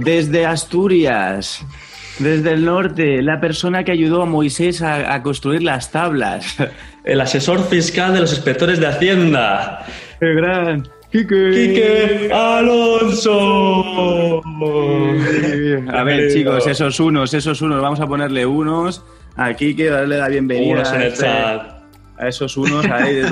Desde Asturias, desde el norte, la persona que ayudó a Moisés a, construir las tablas. El asesor fiscal de los inspectores de Hacienda. ¡Qué gran! ¡Quique! ¡Quique Alonso! A ver, chicos, esos unos, esos unos, vamos a ponerle unos a Quique, darle la bienvenida. Unos en el este- chat. a esos unos ahí.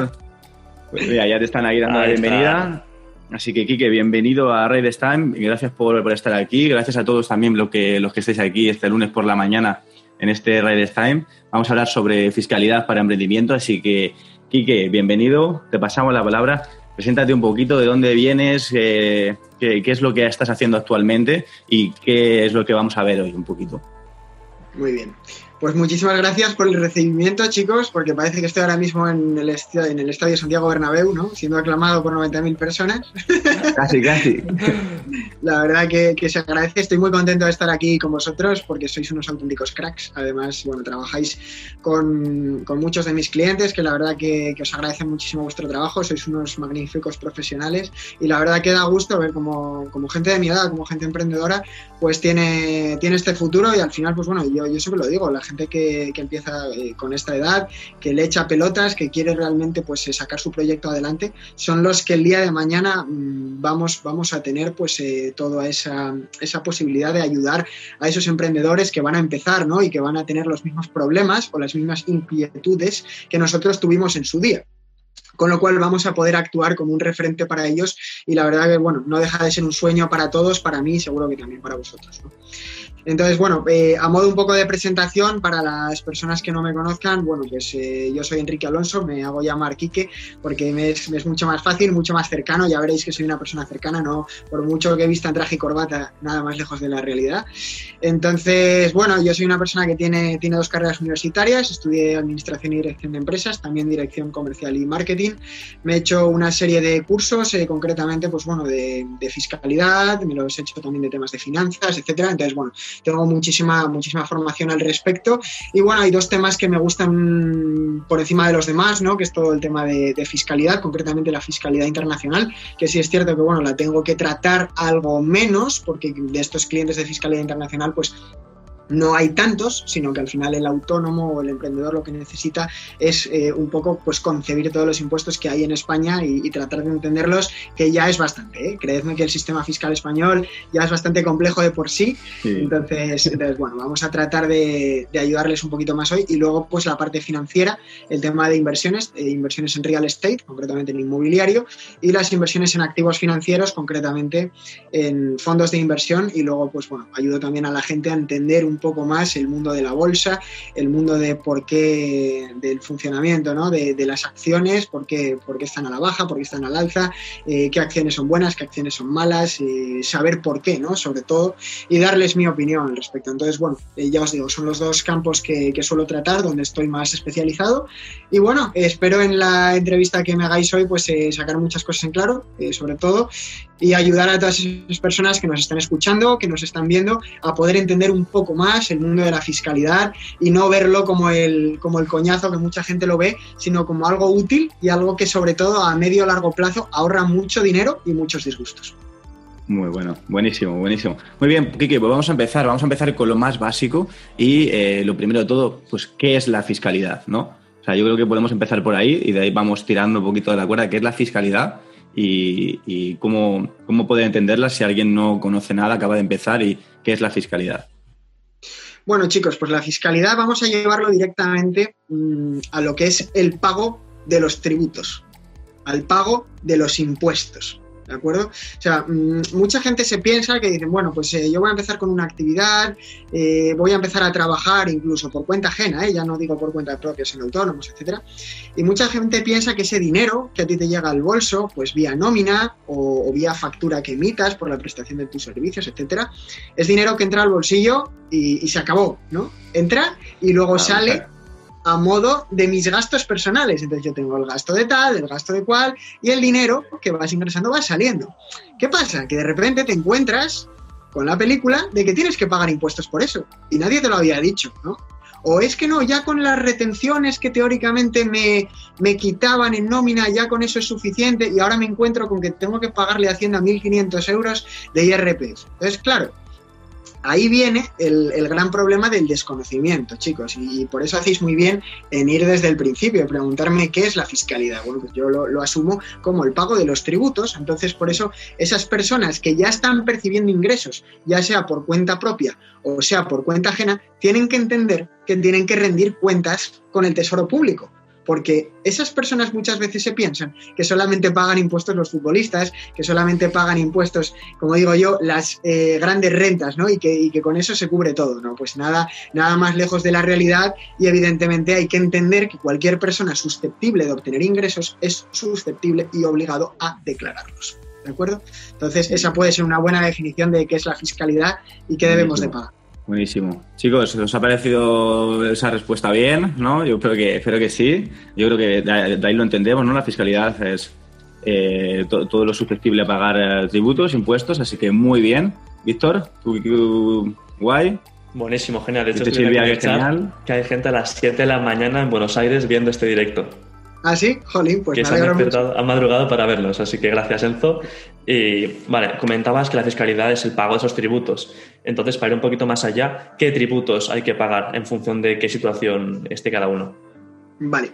Pues mira, ya te están ahí dando Ahí la bienvenida. Así que, Quique, bienvenido a Raid Time gracias por, estar aquí. Gracias a todos también los que, los que estáis aquí este lunes por la mañana en este Raid Time. Vamos a hablar sobre fiscalidad para emprendimiento, así que, Quique, bienvenido. Te pasamos la palabra. Preséntate un poquito de dónde vienes, eh, qué, qué es lo que estás haciendo actualmente y qué es lo que vamos a ver hoy un poquito. Muy bien. Pues muchísimas gracias por el recibimiento, chicos, porque parece que estoy ahora mismo en el, estadio, en el estadio Santiago Bernabéu, ¿no? Siendo aclamado por 90.000 personas. Casi, casi. La verdad que, que se agradece. Estoy muy contento de estar aquí con vosotros porque sois unos auténticos cracks. Además, bueno, trabajáis con, con muchos de mis clientes que la verdad que, que os agradecen muchísimo vuestro trabajo. Sois unos magníficos profesionales y la verdad que da gusto ver como, como gente de mi edad, como gente emprendedora, pues tiene, tiene este futuro y al final, pues bueno, yo, yo siempre lo digo, la gente que, que empieza eh, con esta edad, que le echa pelotas, que quiere realmente pues eh, sacar su proyecto adelante, son los que el día de mañana mm, vamos, vamos a tener pues eh, toda esa, esa posibilidad de ayudar a esos emprendedores que van a empezar ¿no? y que van a tener los mismos problemas o las mismas inquietudes que nosotros tuvimos en su día con lo cual vamos a poder actuar como un referente para ellos y la verdad que bueno, no deja de ser un sueño para todos, para mí y seguro que también para vosotros. Entonces, bueno, eh, a modo un poco de presentación para las personas que no me conozcan, bueno, pues eh, yo soy Enrique Alonso, me hago llamar Quique porque me es, me es, mucho más fácil, mucho más cercano, ya veréis que soy una persona cercana, no por mucho que he visto en traje y corbata, nada más lejos de la realidad. Entonces, bueno, yo soy una persona que tiene, tiene dos carreras universitarias, estudié Administración y Dirección de Empresas, también Dirección Comercial y Marketing, me he hecho una serie de cursos, eh, concretamente, pues bueno, de, de, fiscalidad, me los he hecho también de temas de finanzas, etcétera, entonces, bueno, tengo muchísima, muchísima formación al respecto. Y bueno, hay dos temas que me gustan por encima de los demás, ¿no? Que es todo el tema de, fiscalidad, concretamente la fiscalidad internacional, que sí es cierto que, bueno, la tengo que tratar algo menos, porque de estos clientes de fiscalidad internacional, pues no hay tantos, sino que al final el autónomo o el emprendedor lo que necesita es eh, un poco pues concebir todos los impuestos que hay en España y, y tratar de entenderlos, que ya es bastante. ¿eh? Creedme que el sistema fiscal español ya es bastante complejo de por sí. sí. Entonces, entonces, bueno, vamos a tratar de, de, ayudarles un poquito más hoy. Y luego, pues la parte financiera, el tema de inversiones, eh, inversiones en real estate, concretamente en inmobiliario, y las inversiones en activos financieros, concretamente en fondos de inversión. Y luego, pues bueno, ayudo también a la gente a entender un un poco más el mundo de la bolsa, el mundo de por qué, del funcionamiento ¿no? de, de, las acciones, por qué, por qué, están a la baja, por qué están al alza, eh, qué acciones son buenas, qué acciones son malas, eh, saber por qué, ¿no? Sobre todo, y darles mi opinión al respecto. Entonces, bueno, eh, ya os digo, son los dos campos que, que, suelo tratar, donde estoy más especializado. Y bueno, espero en la entrevista que me hagáis hoy, pues eh, sacar muchas cosas en claro, eh, sobre todo, y ayudar a todas esas personas que nos están escuchando, que nos están viendo, a poder entender un poco más el mundo de la fiscalidad y no verlo como el, como el coñazo que mucha gente lo ve, sino como algo útil y algo que sobre todo a medio o largo plazo ahorra mucho dinero y muchos disgustos. Muy bueno, buenísimo, buenísimo. Muy bien, Kike, pues vamos a empezar, vamos a empezar con lo más básico y eh, lo primero de todo, pues, ¿qué es la fiscalidad? ¿no? O sea, yo creo que podemos empezar por ahí y de ahí vamos tirando un poquito de la cuerda, ¿qué es la fiscalidad? Y, cómo, cómo poder entenderla si alguien no conoce nada, acaba de empezar y qué es la fiscalidad. Bueno, chicos, pues la fiscalidad vamos a llevarlo directamente mmm, a lo que es el pago de los tributos, al pago de los impuestos. ¿De acuerdo? O sea, mmm, mucha gente se piensa que dicen, bueno, pues eh, yo voy a empezar con una actividad, eh, voy a empezar a trabajar incluso por cuenta ajena, ¿eh? ya no digo por cuenta propia, sino autónomos, etcétera. Y mucha gente piensa que ese dinero que a ti te llega al bolso, pues vía nómina o, o vía factura que emitas por la prestación de tus servicios, etcétera, es dinero que entra al bolsillo y, y se acabó, ¿no? Entra y luego sale. A modo de mis gastos personales. Entonces yo tengo el gasto de tal, el gasto de cual, y el dinero que vas ingresando va saliendo. ¿Qué pasa? Que de repente te encuentras con la película de que tienes que pagar impuestos por eso. Y nadie te lo había dicho, ¿no? O es que no, ya con las retenciones que teóricamente me, me quitaban en nómina, ya con eso es suficiente y ahora me encuentro con que tengo que pagarle a Hacienda 1.500 euros de IRPF. Entonces, claro, ahí viene el, gran problema del desconocimiento, chicos, y, por eso hacéis muy bien en ir desde el principio, preguntarme qué es la fiscalidad. Bueno, pues yo lo, asumo como el pago de los tributos, entonces por eso esas personas que ya están percibiendo ingresos, ya sea por cuenta propia o sea por cuenta ajena, tienen que entender que tienen que rendir cuentas con el Tesoro Público porque esas personas muchas veces se piensan que solamente pagan impuestos los futbolistas, que solamente pagan impuestos, como digo yo, las eh, grandes rentas, ¿no? Y que, que, con eso se cubre todo, ¿no? Pues nada, nada más lejos de la realidad y evidentemente hay que entender que cualquier persona susceptible de obtener ingresos es susceptible y obligado a declararlos. ¿De acuerdo? Entonces, esa puede ser una buena definición de qué es la fiscalidad y qué debemos de pagar. Buenísimo. Chicos, ¿os ha parecido esa respuesta bien? ¿No? Yo creo que, espero que sí. Yo creo que de ahí lo entendemos, ¿no? La fiscalidad es eh, todo lo susceptible a pagar eh, tributos, impuestos, así que muy bien. Víctor, ¿tú, guay? Buenísimo, genial. De hecho, estoy que, que hay gente a las 7 de la mañana en Buenos Aires viendo este directo. Ah, sí, jolín, pues que se han despertado, madrugado para verlos, así que gracias Enzo. Y vale, comentabas que la fiscalidad es el pago de esos tributos. Entonces, para ir un poquito más allá, ¿qué tributos hay que pagar en función de qué situación esté cada uno? Vale,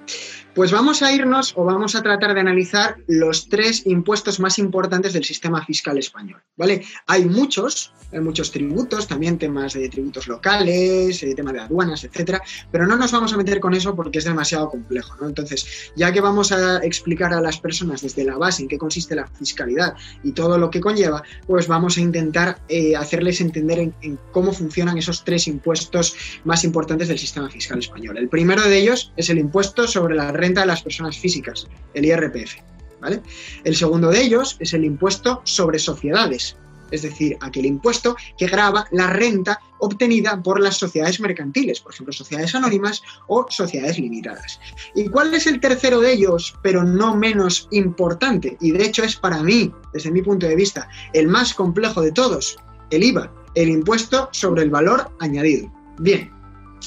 pues vamos a irnos o vamos a tratar de analizar los tres impuestos más importantes del sistema fiscal español. ¿vale? Hay muchos, hay muchos tributos, también temas de tributos locales, eh, tema de aduanas, etcétera, pero no nos vamos a meter con eso porque es demasiado complejo. ¿no? Entonces, ya que vamos a explicar a las personas desde la base en qué consiste la fiscalidad y todo lo que conlleva, pues vamos a intentar eh, hacerles entender en cómo funcionan esos tres impuestos más importantes del sistema fiscal español. El primero de ellos es el impuesto sobre la renta de las personas físicas, el IRPF. ¿vale? El segundo de ellos es el impuesto sobre sociedades, es decir, aquel impuesto que grava la renta obtenida por las sociedades mercantiles, por ejemplo, sociedades anónimas o sociedades limitadas. ¿Y cuál es el tercero de ellos, pero no menos importante? Y de hecho es para mí, desde mi punto de vista, el más complejo de todos, el IVA, el impuesto sobre el valor añadido. Bien,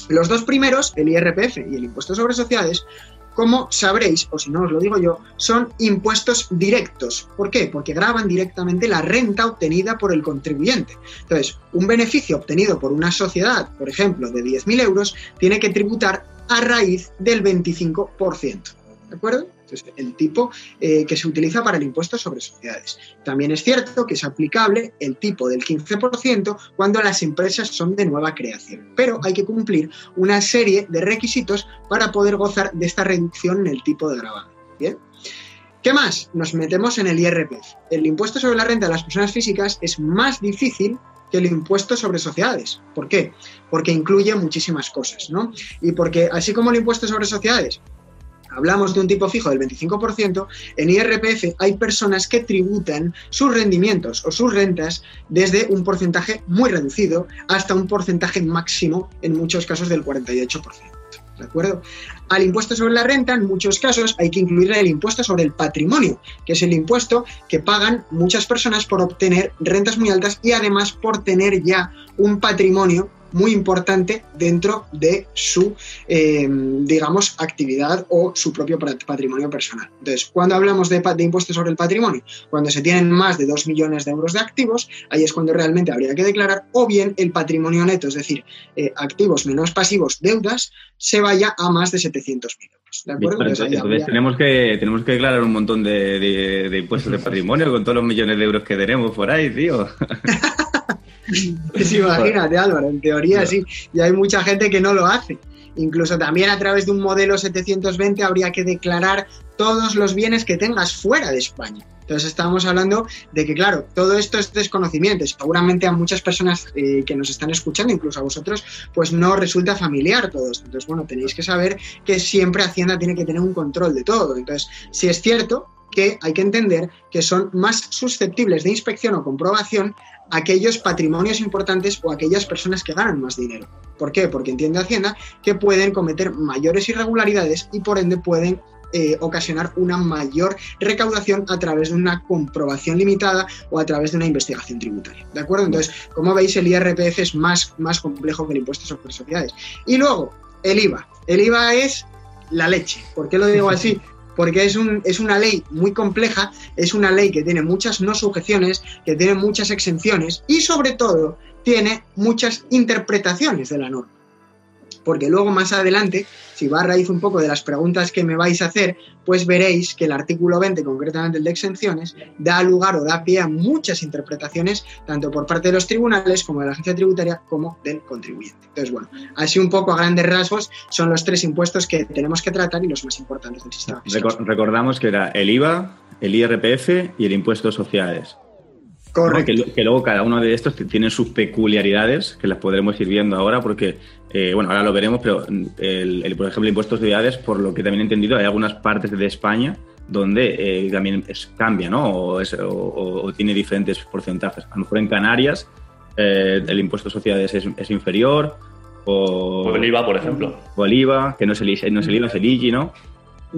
los dos primeros, el IRPF y el impuesto sobre sociedades, como sabréis, o si no os lo digo yo, son impuestos directos. ¿Por qué? Porque graban directamente la renta obtenida por el contribuyente. Entonces, un beneficio obtenido por una sociedad, por ejemplo, de 10.000 euros, tiene que tributar a raíz del 25%. ¿De acuerdo? El tipo eh, que se utiliza para el impuesto sobre sociedades. También es cierto que es aplicable el tipo del 15% cuando las empresas son de nueva creación, pero hay que cumplir una serie de requisitos para poder gozar de esta reducción en el tipo de gravamen. ¿Bien? ¿Qué más? Nos metemos en el IRPF. El impuesto sobre la renta de las personas físicas es más difícil que el impuesto sobre sociedades. ¿Por qué? Porque incluye muchísimas cosas, ¿no? Y porque así como el impuesto sobre sociedades hablamos de un tipo fijo del 25%, en IRPF hay personas que tributan sus rendimientos o sus rentas desde un porcentaje muy reducido hasta un porcentaje máximo, en muchos casos del 48%. ¿De acuerdo? Al impuesto sobre la renta, en muchos casos, hay que incluir el impuesto sobre el patrimonio, que es el impuesto que pagan muchas personas por obtener rentas muy altas y además por tener ya un patrimonio muy importante dentro de su, eh, digamos, actividad o su propio patrimonio personal. Entonces, cuando hablamos de, impuestos sobre el patrimonio, cuando se tienen más de 2 millones de euros de activos, ahí es cuando realmente habría que declarar, o bien el patrimonio neto, es decir, eh, activos menos pasivos, deudas, se vaya a más de 700.000 euros. ¿De acuerdo? Entonces, tenemos, que, tenemos que declarar un montón de, de impuestos de patrimonio con todos los millones de euros que tenemos por ahí, tío. Pues imagínate, Álvaro, en teoría sí. Y hay mucha gente que no lo hace. Incluso también a través de un modelo 720 habría que declarar todos los bienes que tengas fuera de España. Entonces estamos hablando de que, claro, todo esto es desconocimiento. Seguramente a muchas personas eh, que nos están escuchando, incluso a vosotros, pues no resulta familiar todo esto. Entonces, bueno, tenéis que saber que siempre Hacienda tiene que tener un control de todo. Entonces, si es cierto que hay que entender que son más susceptibles de inspección o comprobación aquellos patrimonios importantes o aquellas personas que ganan más dinero. ¿Por qué? Porque entiende Hacienda que pueden cometer mayores irregularidades y por ende pueden eh, ocasionar una mayor recaudación a través de una comprobación limitada o a través de una investigación tributaria. ¿De acuerdo? Entonces, como veis, el IRPF es más, más complejo que el impuesto sobre sociedades. Y luego, el IVA. El IVA es la leche. ¿Por qué lo digo así? Porque es, un, es una ley muy compleja, es una ley que tiene muchas no sujeciones, que tiene muchas exenciones y sobre todo tiene muchas interpretaciones de la norma porque luego más adelante, si va a raíz un poco de las preguntas que me vais a hacer, pues veréis que el artículo 20, concretamente el de exenciones, da lugar o da pie a muchas interpretaciones, tanto por parte de los tribunales como de la agencia tributaria, como del contribuyente. Entonces, bueno, así un poco a grandes rasgos son los tres impuestos que tenemos que tratar y los más importantes del sistema fiscal. Recordamos que era el IVA, el IRPF y el impuesto sociales. Correcto. Que, luego cada uno de estos tiene sus peculiaridades, que las podremos ir viendo ahora, porque, eh, bueno, ahora lo veremos, pero el, por ejemplo, el impuesto de sociedades, por lo que también he entendido, hay algunas partes de España donde eh, también cambia, ¿no? O, tiene diferentes porcentajes. A lo mejor en Canarias eh, el impuesto de sociedades es, inferior. O, el IVA, por ejemplo. O el IVA, que no es el, no es el IVA, es el IGI, ¿no?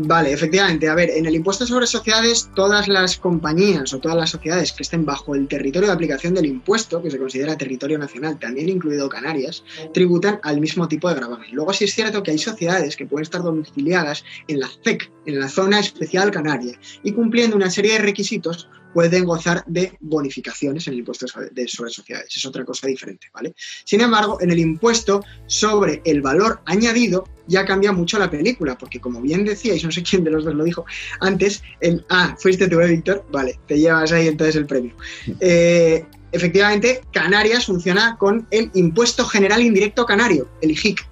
Vale, efectivamente. A ver, en el impuesto sobre sociedades, todas las compañías o todas las sociedades que estén bajo el territorio de aplicación del impuesto, que se considera territorio nacional, también incluido Canarias, tributan al mismo tipo de gravamen. Luego sí es cierto que hay sociedades que pueden estar domiciliadas en la CEC, en la Zona Especial Canaria, y cumpliendo una serie de requisitos pueden gozar de bonificaciones en el impuesto sobre sociedades. Es otra cosa diferente, ¿vale? Sin embargo, en el impuesto sobre el valor añadido ya cambia mucho la película, porque como bien decíais, no sé quién de los dos lo dijo antes, el, ah, fuiste tú, ¿eh, Víctor? Vale, te llevas ahí entonces el premio. Eh, efectivamente, Canarias funciona con el Impuesto General Indirecto Canario, el IGIC,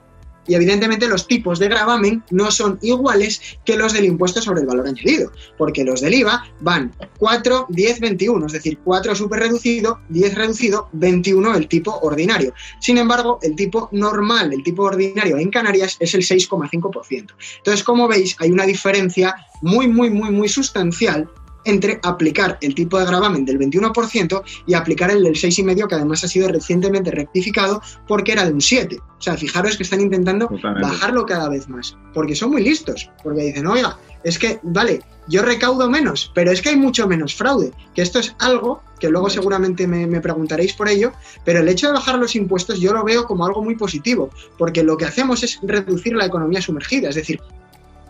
y evidentemente los tipos de gravamen no son iguales que los del impuesto sobre el valor añadido, porque los del IVA van 4, 10, 21, es decir, 4 súper reducido, 10 reducido, 21 el tipo ordinario. Sin embargo, el tipo normal, el tipo ordinario en Canarias es el 6,5%. Entonces, como veis, hay una diferencia muy, muy, muy, muy sustancial entre aplicar el tipo de gravamen del 21% y aplicar el del 6,5% que además ha sido recientemente rectificado porque era de un 7. O sea, fijaros que están intentando bajarlo cada vez más, porque son muy listos, porque dicen, oiga, es que, vale, yo recaudo menos, pero es que hay mucho menos fraude, que esto es algo que luego seguramente me, me, preguntaréis por ello, pero el hecho de bajar los impuestos yo lo veo como algo muy positivo, porque lo que hacemos es reducir la economía sumergida, es decir,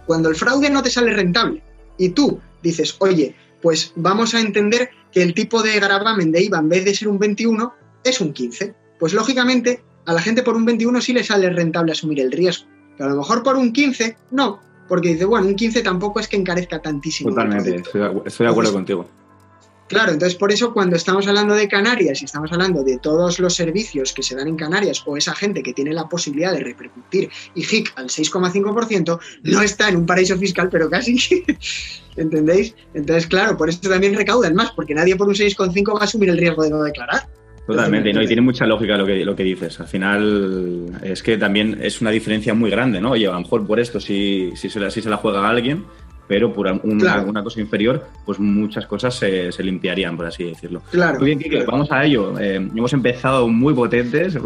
cuando el fraude no te sale rentable y tú dices, oye, pues vamos a entender que el tipo de gravamen de IVA en vez de ser un 21 es un 15. Pues lógicamente a la gente por un 21 sí le sale rentable asumir el riesgo, pero a lo mejor por un 15 no, porque dice, bueno, un 15 tampoco es que encarezca tantísimo. Totalmente, estoy de acuerdo contigo. Claro, entonces por eso cuando estamos hablando de Canarias y estamos hablando de todos los servicios que se dan en Canarias o esa gente que tiene la posibilidad de repercutir IGIC al 6,5%, no está en un paraíso fiscal, pero casi. ¿Entendéis? Entonces, claro, por eso también recaudan más, porque nadie por un 6,5 va a asumir el riesgo de no declarar. Totalmente, ¿no? y tiene mucha lógica lo que, lo que dices. Al final es que también es una diferencia muy grande, ¿no? Oye, a lo mejor por esto si, si, se, la, si se la juega a alguien, pero por una, cosa inferior, pues muchas cosas se, limpiarían, por así decirlo. Claro. Muy bien, Kike, vamos a ello. Eh, hemos empezado muy potentes.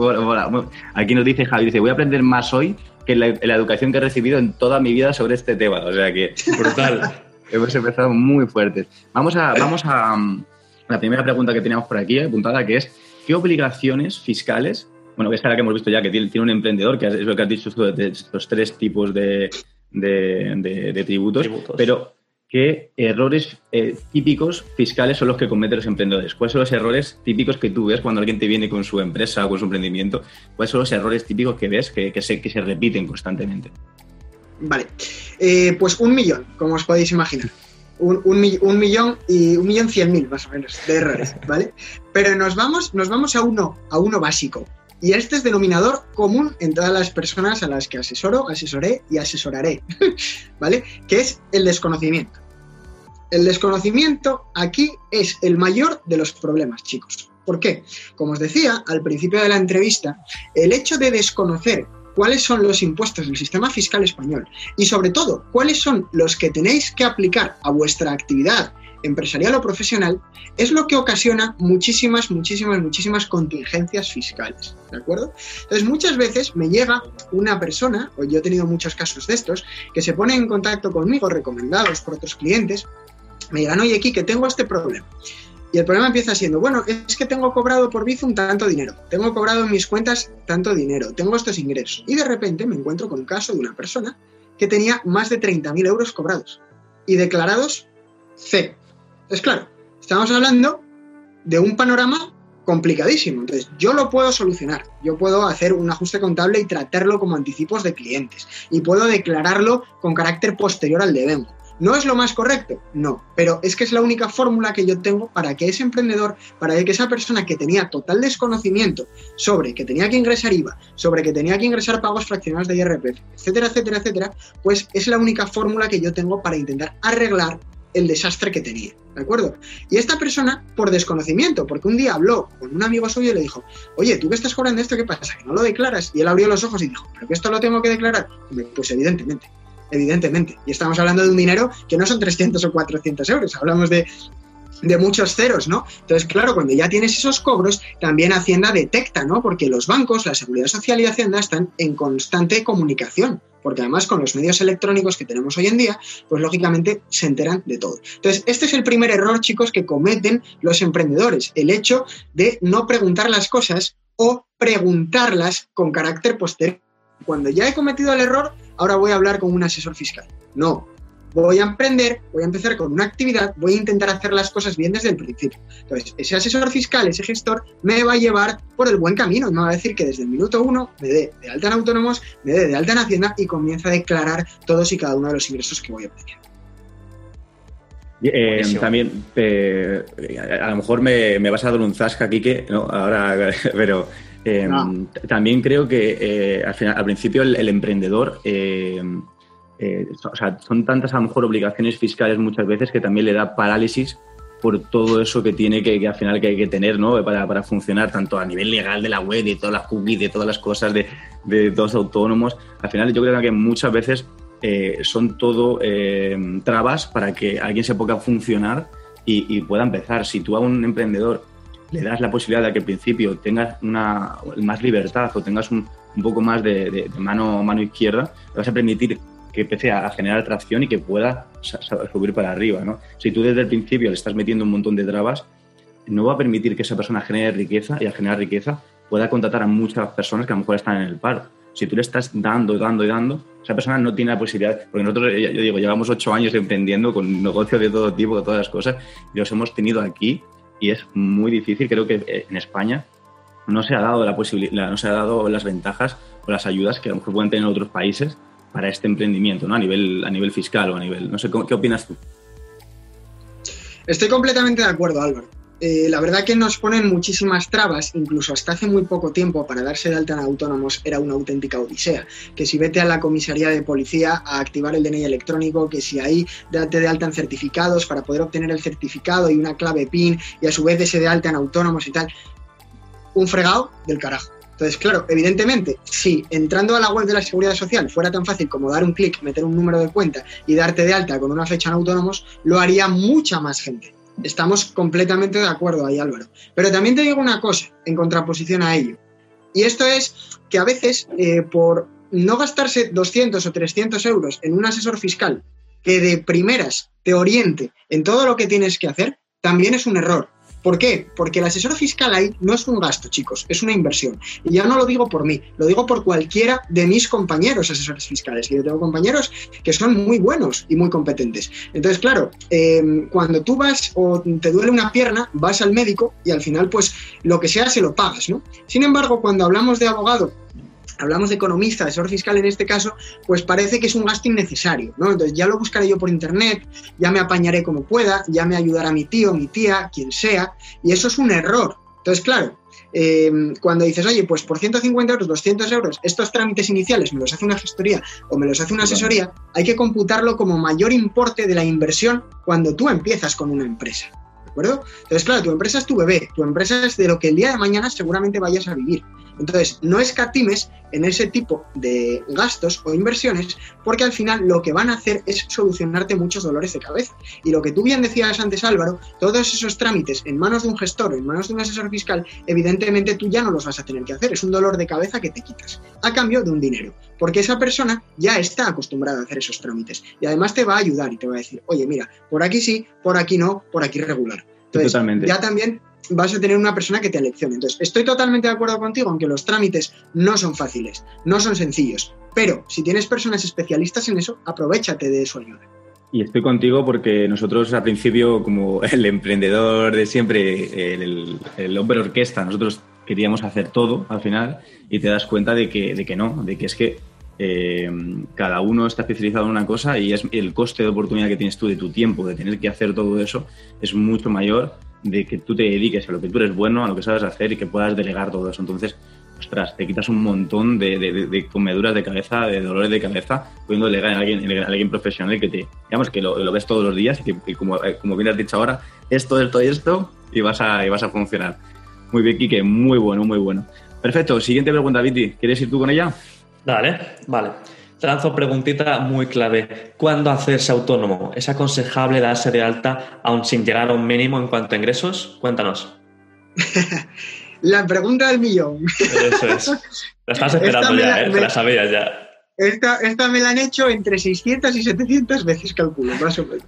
Aquí nos dice Javi, dice, voy a aprender más hoy que la, la, educación que he recibido en toda mi vida sobre este tema. O sea que, brutal. hemos empezado muy fuertes. Vamos a, vamos a la primera pregunta que teníamos por aquí apuntada, que es, ¿qué obligaciones fiscales bueno, que es la que hemos visto ya, que tiene, un emprendedor, que es lo que has dicho tú, de estos tres tipos de, de, tributos, pero ¿qué errores eh, típicos fiscales son los que cometen los emprendedores? ¿Cuáles son los errores típicos que tú ves cuando alguien te viene con su empresa o con su emprendimiento? ¿Cuáles son los errores típicos que ves que, se, que se repiten constantemente? Vale, eh, pues un millón, como os podéis imaginar. Un, un, millón y un millón cien mil más o menos de errores, ¿vale? Pero nos vamos, nos vamos a uno, a uno básico, y este es denominador común en todas las personas a las que asesoro, asesoré y asesoraré, ¿vale? Que es el desconocimiento. El desconocimiento aquí es el mayor de los problemas, chicos. ¿Por qué? Como os decía al principio de la entrevista, el hecho de desconocer cuáles son los impuestos del sistema fiscal español y sobre todo cuáles son los que tenéis que aplicar a vuestra actividad empresarial o profesional, es lo que ocasiona muchísimas, muchísimas, muchísimas contingencias fiscales. ¿De acuerdo? Entonces, muchas veces me llega una persona, o yo he tenido muchos casos de estos, que se pone en contacto conmigo, recomendados por otros clientes, me digan, oye, aquí que tengo este problema. Y el problema empieza siendo, bueno, es que tengo cobrado por Bizum tanto dinero, tengo cobrado en mis cuentas tanto dinero, tengo estos ingresos. Y de repente me encuentro con un caso de una persona que tenía más de 30.000 euros cobrados y declarados cero. Es claro, estamos hablando de un panorama complicadísimo. Entonces, yo lo puedo solucionar. Yo puedo hacer un ajuste contable y tratarlo como anticipos de clientes. Y puedo declararlo con carácter posterior al de ¿No es lo más correcto? No, pero es que es la única fórmula que yo tengo para que ese emprendedor, para que esa persona que tenía total desconocimiento sobre que tenía que ingresar IVA, sobre que tenía que ingresar pagos fraccionados de IRPF, etcétera, etcétera, etcétera, pues es la única fórmula que yo tengo para intentar arreglar el desastre que tenía, ¿de acuerdo? Y esta persona, por desconocimiento, porque un día habló con un amigo suyo y le dijo, oye, ¿tú que estás cobrando esto? ¿Qué pasa? ¿Que no lo declaras? Y él abrió los ojos y dijo, ¿pero que esto lo tengo que declarar? Pues evidentemente, evidentemente. Y estamos hablando de un dinero que no son 300 o 400 euros, hablamos de de muchos ceros, ¿no? Entonces, claro, cuando ya tienes esos cobros, también Hacienda detecta, ¿no? Porque los bancos, la Seguridad Social y Hacienda están en constante comunicación, porque además con los medios electrónicos que tenemos hoy en día, pues lógicamente se enteran de todo. Entonces, este es el primer error, chicos, que cometen los emprendedores, el hecho de no preguntar las cosas o preguntarlas con carácter posterior. Cuando ya he cometido el error, ahora voy a hablar con un asesor fiscal. No, voy a emprender, voy a empezar con una actividad, voy a intentar hacer las cosas bien desde el principio. Entonces, ese asesor fiscal, ese gestor, me va a llevar por el buen camino, me va a decir que desde el minuto uno me dé de alta en autónomos, me dé de alta en Hacienda y comienza a declarar todos y cada uno de los ingresos que voy a obtener. Eh, también, eh, a lo mejor me, vas a dar un zasca, Kike, ¿no? Ahora, pero eh, también creo que al, final, al principio el, el emprendedor eh, o sea, son tantas a lo mejor obligaciones fiscales muchas veces que también le da parálisis por todo eso que tiene que, al final que hay que tener ¿no? para, para, funcionar tanto a nivel legal de la web, de todas las cookies, de todas las cosas de, de todos autónomos. Al final yo creo que muchas veces eh, son todo eh, trabas para que alguien se ponga a funcionar y, pueda empezar. Si tú a un emprendedor le das la posibilidad de que al principio tengas una, más libertad o tengas un, un poco más de, de, mano, mano izquierda, le vas a permitir que empiece a, generar atracción y que pueda subir para arriba. ¿no? Si tú desde el principio le estás metiendo un montón de trabas, no va a permitir que esa persona genere riqueza y al generar riqueza pueda contratar a muchas personas que a lo mejor están en el paro. Si tú le estás dando, dando y dando, esa persona no tiene la posibilidad, porque nosotros, yo digo, llevamos ocho años emprendiendo con negocios de todo tipo, de todas las cosas, y los hemos tenido aquí y es muy difícil. Creo que eh, en España no se ha dado la posibilidad, no se ha dado las ventajas o las ayudas que a lo mejor pueden tener otros países para este emprendimiento, ¿no? A nivel, a nivel fiscal o a nivel. No sé, ¿qué opinas tú? Estoy completamente de acuerdo, Álvaro. Eh, la verdad que nos ponen muchísimas trabas, incluso hasta hace muy poco tiempo para darse de alta en autónomos era una auténtica odisea. Que si vete a la comisaría de policía a activar el DNI electrónico, que si ahí date de alta en certificados para poder obtener el certificado y una clave PIN y a su vez ese de alta en autónomos y tal, un fregado del carajo. Entonces, claro, evidentemente, si entrando a la web de la Seguridad Social fuera tan fácil como dar un clic, meter un número de cuenta y darte de alta con una fecha en autónomos, lo haría mucha más gente. Estamos completamente de acuerdo ahí, Álvaro. Pero también te digo una cosa, en contraposición a ello. Y esto es que a veces, eh, por no gastarse 200 o 300 euros en un asesor fiscal que de primeras te oriente en todo lo que tienes que hacer, también es un error. ¿Por qué? Porque el asesor fiscal ahí no es un gasto, chicos, es una inversión. Y ya no lo digo por mí, lo digo por cualquiera de mis compañeros asesores fiscales. yo tengo compañeros que son muy buenos y muy competentes. Entonces, claro, em, cuando tú vas o te duele una pierna, vas al médico y al final, pues lo que sea, se lo pagas, ¿no? Sin embargo, cuando hablamos de abogado hablamos de economista, asesor fiscal en este caso, pues parece que es un gasto innecesario, ¿no? Entonces ya lo buscaré yo por internet, ya me apañaré como pueda, ya me ayudará mi tío, mi tía, quien sea, y eso es un error. Entonces, claro, eh, cuando dices, oye, pues por 150 euros, 200 euros, estos trámites iniciales me los hace una gestoría o me los hace una asesoría, hay que computarlo como mayor importe de la inversión cuando tú empiezas con una empresa. ¿De acuerdo? Entonces, claro, tu empresa es tu bebé, tu empresa es de lo que el día de mañana seguramente vayas a vivir. Entonces, no escatimes en ese tipo de gastos o inversiones porque al final lo que van a hacer es solucionarte muchos dolores de cabeza. Y lo que tú bien decías antes, Álvaro, todos esos trámites en manos de un gestor o en manos de un asesor fiscal, evidentemente tú ya no los vas a tener que hacer. Es un dolor de cabeza que te quitas a cambio de un dinero. Porque esa persona ya está acostumbrada a hacer esos trámites. Y además te va a ayudar y te va a decir, oye, mira, por aquí sí, por aquí no, por aquí regular. Entonces, totalmente. ya también vas a tener una persona que te aleccione. Entonces, estoy totalmente de acuerdo contigo en que los trámites no son fáciles, no son sencillos, pero si tienes personas especialistas en eso, aprovechate de su ayuda. Y estoy contigo porque nosotros al principio, como el emprendedor de siempre, el, hombre orquesta, nosotros queríamos hacer todo al final y te das cuenta de que, de que no, de que es que eh, cada uno está especializado en una cosa y es el coste de oportunidad que tienes tú de tu tiempo, de tener que hacer todo eso, es mucho mayor de que tú te dediques a lo que tú eres bueno, a lo que sabes hacer y que puedas delegar todo eso. Entonces, ostras, te quitas un montón de, de, comeduras de cabeza, de dolores de cabeza, pudiendo delegar en alguien, alguien profesional que te, digamos, que lo, ves todos los días y que, como, eh, como bien has dicho ahora, esto, esto y esto, y vas a, y vas a funcionar. Muy bien, Kike, muy bueno, muy bueno. Perfecto, siguiente pregunta, Viti, ¿quieres ir tú con ella? Dale, vale. Lanzo preguntita muy clave. ¿Cuándo hacerse autónomo? ¿Es aconsejable darse de alta aún sin llegar a un mínimo en cuanto a ingresos? Cuéntanos. la pregunta del millón. Eso es. La estás esperando ya, ¿eh? Te la sabías ya. Esta, esta, me la han hecho entre 600 y 700 veces, calculo, más o menos.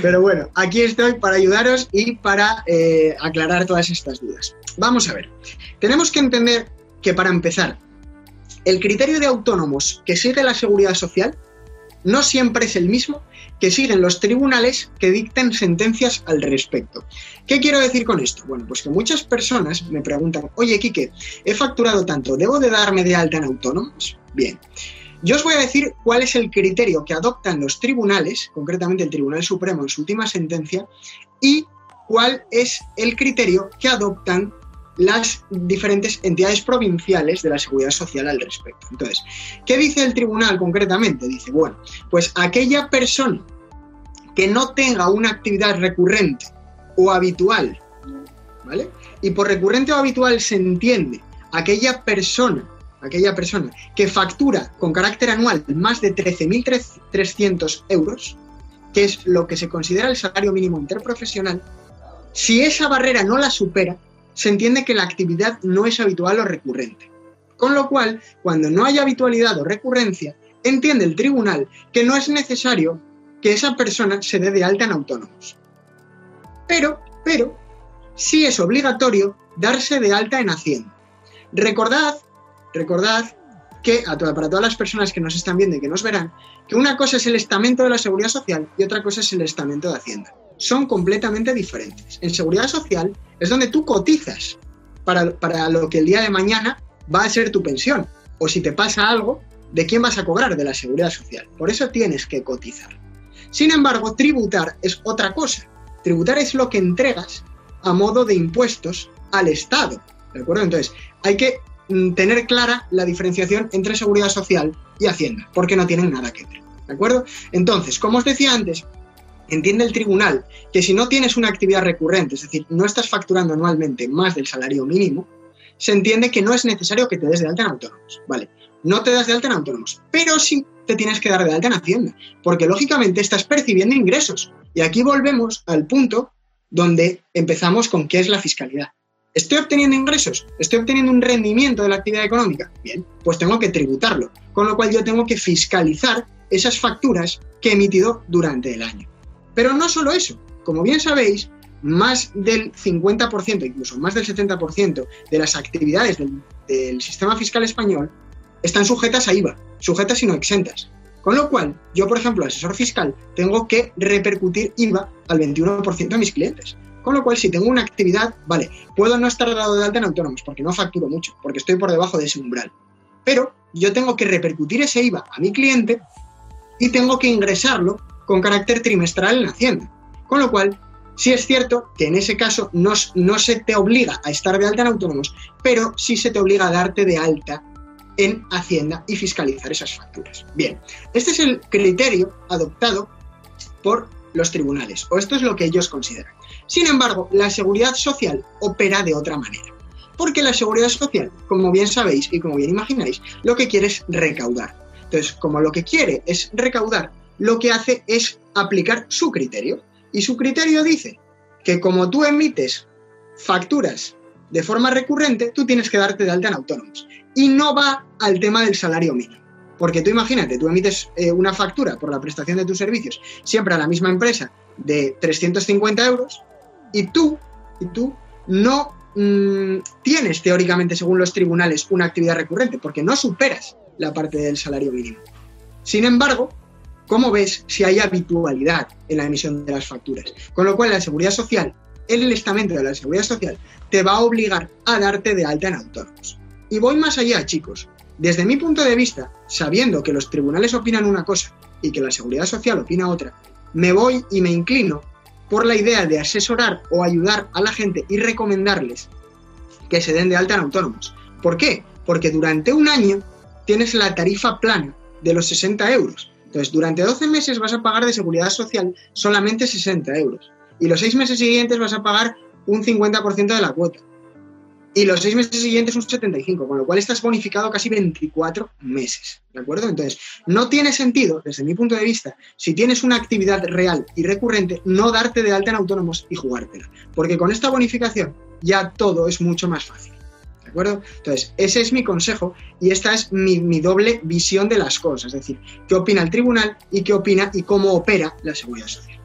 Pero bueno, aquí estoy para ayudaros y para eh, aclarar todas estas dudas. Vamos a ver. Tenemos que entender que para empezar, el criterio de autónomos que sigue la seguridad social no siempre es el mismo que siguen los tribunales que dictan sentencias al respecto. ¿Qué quiero decir con esto? Bueno, pues que muchas personas me preguntan, oye, Quique, he facturado tanto, ¿debo de darme de alta en autónomos? Bien. Yo os voy a decir cuál es el criterio que adoptan los tribunales, concretamente el Tribunal Supremo en su última sentencia, y cuál es el criterio que adoptan las diferentes entidades provinciales de la seguridad social al respecto. Entonces, ¿qué dice el tribunal concretamente? Dice, bueno, pues aquella persona que no tenga una actividad recurrente o habitual, ¿vale? Y por recurrente o habitual se entiende aquella persona, aquella persona que factura con carácter anual más de 13.300 euros, que es lo que se considera el salario mínimo interprofesional, si esa barrera no la supera, se entiende que la actividad no es habitual o recurrente. Con lo cual, cuando no hay habitualidad o recurrencia, entiende el tribunal que no es necesario que esa persona se dé de alta en autónomos. Pero, pero, sí es obligatorio darse de alta en Hacienda. Recordad, recordad que a para todas las personas que nos están viendo y que nos verán, que una cosa es el estamento de la seguridad social y otra cosa es el estamento de Hacienda son completamente diferentes. En seguridad social es donde tú cotizas para, lo que el día de mañana va a ser tu pensión. O si te pasa algo, ¿de quién vas a cobrar? De la seguridad social. Por eso tienes que cotizar. Sin embargo, tributar es otra cosa. Tributar es lo que entregas a modo de impuestos al Estado. ¿De acuerdo? Entonces, hay que mm, tener clara la diferenciación entre seguridad social y Hacienda, porque no tienen nada que ver. ¿De acuerdo? Entonces, como os decía antes, entiende el tribunal que si no tienes una actividad recurrente, es decir, no estás facturando anualmente más del salario mínimo, se entiende que no es necesario que te des de alta en autónomos. Vale, no te das de alta en autónomos, pero sí te tienes que dar de alta en Hacienda, porque lógicamente estás percibiendo ingresos. Y aquí volvemos al punto donde empezamos con qué es la fiscalidad. ¿Estoy obteniendo ingresos? ¿Estoy obteniendo un rendimiento de la actividad económica? Bien, pues tengo que tributarlo, con lo cual yo tengo que fiscalizar esas facturas que he emitido durante el año. Pero no solo eso, como bien sabéis, más del 50%, incluso más del 70% de las actividades del, sistema fiscal español están sujetas a IVA, sujetas y no exentas. Con lo cual, yo, por ejemplo, asesor fiscal, tengo que repercutir IVA al 21% de mis clientes. Con lo cual, si tengo una actividad, vale, puedo no estar dado de alta en autónomos porque no facturo mucho, porque estoy por debajo de ese umbral. Pero yo tengo que repercutir ese IVA a mi cliente y tengo que ingresarlo con carácter trimestral en Hacienda. Con lo cual, sí es cierto que en ese caso no, no se te obliga a estar de alta en autónomos, pero sí se te obliga a darte de alta en Hacienda y fiscalizar esas facturas. Bien, este es el criterio adoptado por los tribunales, o esto es lo que ellos consideran. Sin embargo, la seguridad social opera de otra manera, porque la seguridad social, como bien sabéis y como bien imagináis, lo que quiere es recaudar. Entonces, como lo que quiere es recaudar, lo que hace es aplicar su criterio. Y su criterio dice que como tú emites facturas de forma recurrente, tú tienes que darte de alta en autónomos. Y no va al tema del salario mínimo. Porque tú imagínate, tú emites eh, una factura por la prestación de tus servicios siempre a la misma empresa de 350 euros Y tú, y tú no mm, tienes teóricamente, según los tribunales, una actividad recurrente, porque no superas la parte del salario mínimo. Sin embargo, ¿cómo ves si hay habitualidad en la emisión de las facturas? Con lo cual, la seguridad social, el estamento de la seguridad social, te va a obligar a darte de alta en autónomos. Y voy más allá, chicos. Desde mi punto de vista, sabiendo que los tribunales opinan una cosa y que la seguridad social opina otra, me voy y me inclino por la idea de asesorar o ayudar a la gente y recomendarles que se den de alta en autónomos. ¿Por qué? Porque durante un año tienes la tarifa plana de los 60 euros. Entonces, durante 12 meses vas a pagar de seguridad social solamente 60 euros. Y los 6 meses siguientes vas a pagar un 50% de la cuota y los seis meses siguientes un 75, con lo cual estás bonificado casi 24 meses, ¿de acuerdo? Entonces, no tiene sentido, desde mi punto de vista, si tienes una actividad real y recurrente, no darte de alta en autónomos y jugártela, porque con esta bonificación ya todo es mucho más fácil. ¿De acuerdo? Entonces, ese es mi consejo y esta es mi, mi doble visión de las cosas, es decir, qué opina el tribunal y qué opina y cómo opera la seguridad social.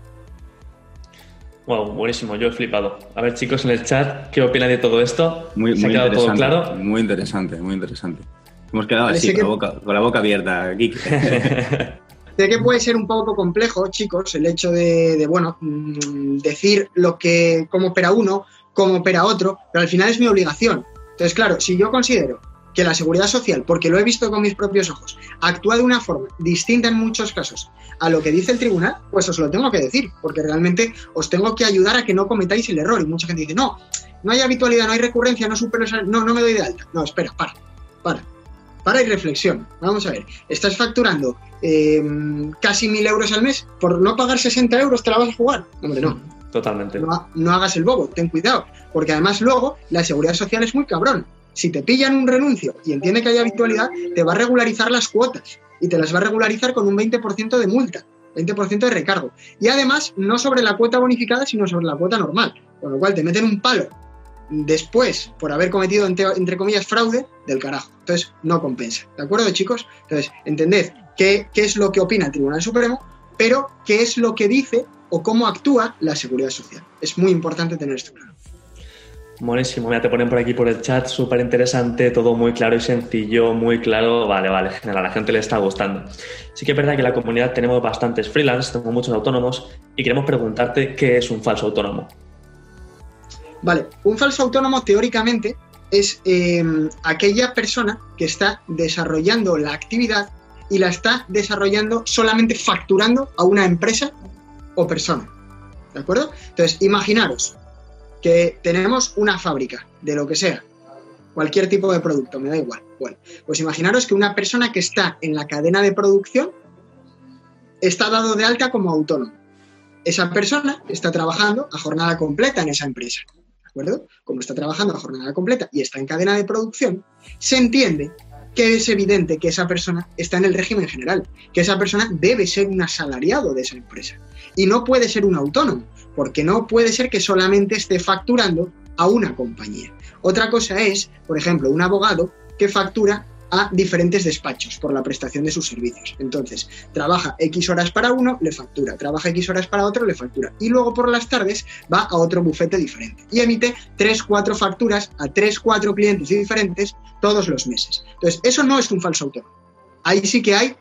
Wow, buenísimo, yo he flipado. A ver, chicos, en el chat, ¿qué opinan de todo esto? Muy, ¿Se muy ha quedado todo interesante, claro? Muy interesante, muy interesante. Hemos quedado así, con, la boca, con la boca abierta, Geek. Sé que puede ser un poco complejo, chicos, el hecho de, de, bueno, mm, decir lo que, cómo opera uno, cómo opera otro, pero al final es mi obligación. Entonces, claro, si yo considero que la seguridad social, porque lo he visto con mis propios ojos, actúa de una forma distinta en muchos casos a lo que dice el tribunal, pues os lo tengo que decir, porque realmente os tengo que ayudar a que no cometáis el error. Y mucha gente dice, no, no hay habitualidad, no hay recurrencia, no supero, no, no me doy de alta. No, espera, para, para. Para y reflexión. Vamos a ver, estás facturando eh, casi mil euros al mes, por no pagar 60 euros te la vas a jugar. Hombre, no, Totalmente. no, no hagas el bobo, ten cuidado, porque además luego la seguridad social es muy cabrón. Si te pillan un renuncio y entiende que hay habitualidad, te va a regularizar las cuotas y te las va a regularizar con un 20% de multa, 20% de recargo. Y además, no sobre la cuota bonificada, sino sobre la cuota normal, con lo cual te meten un palo después por haber cometido, entre, comillas, fraude del carajo. Entonces, no compensa. ¿De acuerdo, chicos? Entonces, entended qué, qué es lo que opina el Tribunal Supremo, pero qué es lo que dice o cómo actúa la seguridad social. Es muy importante tener esto claro. Buenísimo, mira, te ponen por aquí por el chat, súper interesante, todo muy claro y sencillo, muy claro. Vale, vale, a la gente le está gustando. Sí que es verdad que en la comunidad tenemos bastantes freelance, tenemos muchos autónomos y queremos preguntarte qué es un falso autónomo. Vale, un falso autónomo teóricamente es eh, aquella persona que está desarrollando la actividad y la está desarrollando solamente facturando a una empresa o persona. ¿De acuerdo? Entonces, imaginaros que tenemos una fábrica de lo que sea, cualquier tipo de producto, me da igual. Bueno, pues imaginaros que una persona que está en la cadena de producción está dado de alta como autónomo. Esa persona está trabajando a jornada completa en esa empresa. ¿De acuerdo? Como está trabajando a jornada completa y está en cadena de producción, se entiende que es evidente que esa persona está en el régimen general, que esa persona debe ser un asalariado de esa empresa y no puede ser un autónomo, porque no puede ser que solamente esté facturando a una compañía. Otra cosa es, por ejemplo, un abogado que factura a diferentes despachos por la prestación de sus servicios. Entonces, trabaja X horas para uno, le factura, trabaja X horas para otro, le factura. Y luego por las tardes va a otro bufete diferente y emite 3, 4 facturas a 3, 4 clientes diferentes todos los meses. Entonces, eso no es un falso autónomo. Ahí sí que hay,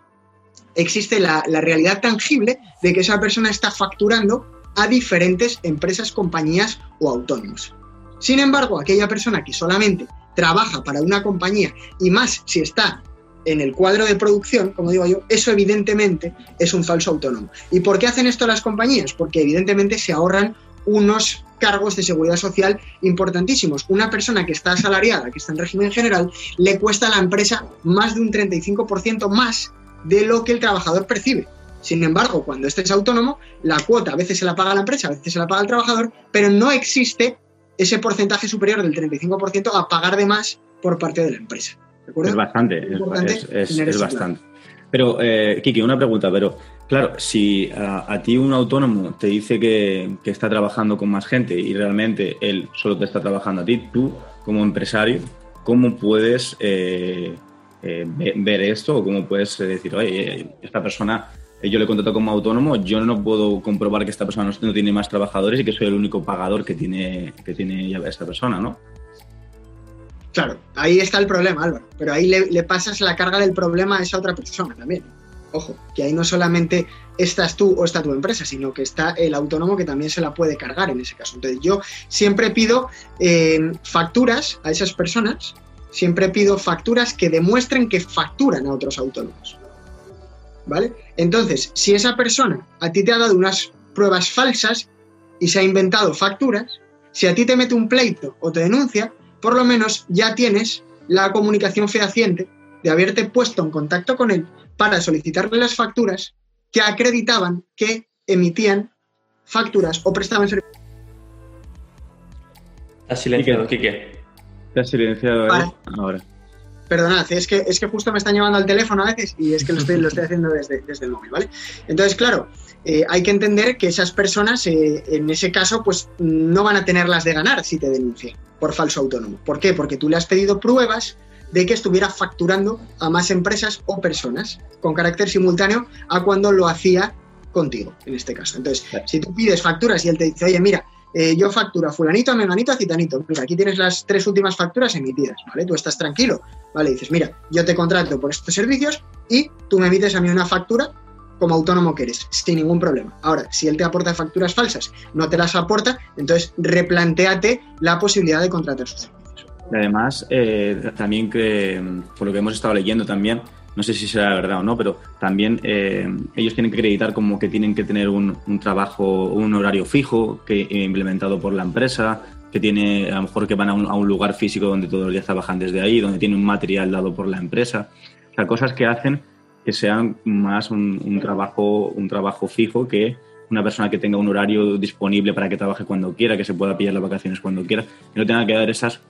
existe la, la realidad tangible de que esa persona está facturando a diferentes empresas, compañías o autónomos. Sin embargo, aquella persona que solamente trabaja para una compañía y más si está en el cuadro de producción, como digo yo, eso evidentemente es un falso autónomo. ¿Y por qué hacen esto las compañías? Porque evidentemente se ahorran unos cargos de seguridad social importantísimos. Una persona que está asalariada, que está en régimen general, le cuesta a la empresa más de un 35% más de lo que el trabajador percibe. Sin embargo, cuando este es autónomo, la cuota a veces se la paga la empresa, a veces se la paga el trabajador, pero no existe ese porcentaje superior del 35% a pagar de más por parte de la empresa. ¿De acuerdo? Es bastante, es, bastante. Pero, eh, Kiki, una pregunta, pero claro, si a, a ti un autónomo te dice que, que está trabajando con más gente y realmente él solo te está trabajando a ti, tú como empresario, ¿cómo puedes eh, eh, ve- ver esto o cómo puedes decir, oye, esta persona yo le contrato como autónomo, yo no puedo comprobar que esta persona no, tiene más trabajadores y que soy el único pagador que tiene, que tiene esta persona, ¿no? Claro, ahí está el problema, Álvaro. Pero ahí le, pasas la carga del problema a esa otra persona también. Ojo, que ahí no solamente estás tú o está tu empresa, sino que está el autónomo que también se la puede cargar en ese caso. Entonces yo siempre pido eh, facturas a esas personas, siempre pido facturas que demuestren que facturan a otros autónomos. ¿Vale? Entonces, si esa persona a ti te ha dado unas pruebas falsas y se ha inventado facturas, si a ti te mete un pleito o te denuncia, por lo menos ya tienes la comunicación fehaciente de haberte puesto en contacto con él para solicitarle las facturas que acreditaban que emitían facturas o prestaban servicios. Has silenciado, Quique. Te has silenciado ahora. Perdonad, es que, es que justo me están llevando al teléfono a veces y es que lo estoy, lo estoy haciendo desde, desde el móvil, ¿vale? Entonces, claro, eh, hay que entender que esas personas, eh, en ese caso, pues no van a tenerlas de ganar si te denuncian por falso autónomo. ¿Por qué? Porque tú le has pedido pruebas de que estuviera facturando a más empresas o personas con carácter simultáneo a cuando lo hacía contigo, en este caso. Entonces, si tú pides facturas y él te dice, oye, mira, eh, yo facturo a fulanito, menganito, citanito. Mira, aquí tienes las tres últimas facturas emitidas, ¿vale? Tú estás tranquilo, ¿vale? dices, mira, yo te contrato por estos servicios y tú me emites a mí una factura como autónomo que eres, sin ningún problema. Ahora, si él te aporta facturas falsas, no te las aporta, entonces replanteate la posibilidad de contratar sus servicios. además, eh, también que, por lo que hemos estado leyendo también, no sé si será verdad o no, pero también eh, ellos tienen que acreditar como que tienen que tener un, trabajo, un horario fijo que implementado por la empresa, que tiene, a lo mejor que van a un, lugar físico donde todos los días trabajan desde ahí, donde tiene un material dado por la empresa. O sea, cosas que hacen que sean más un, trabajo, un trabajo fijo que una persona que tenga un horario disponible para que trabaje cuando quiera, que se pueda pillar las vacaciones cuando quiera, que no tenga que dar esas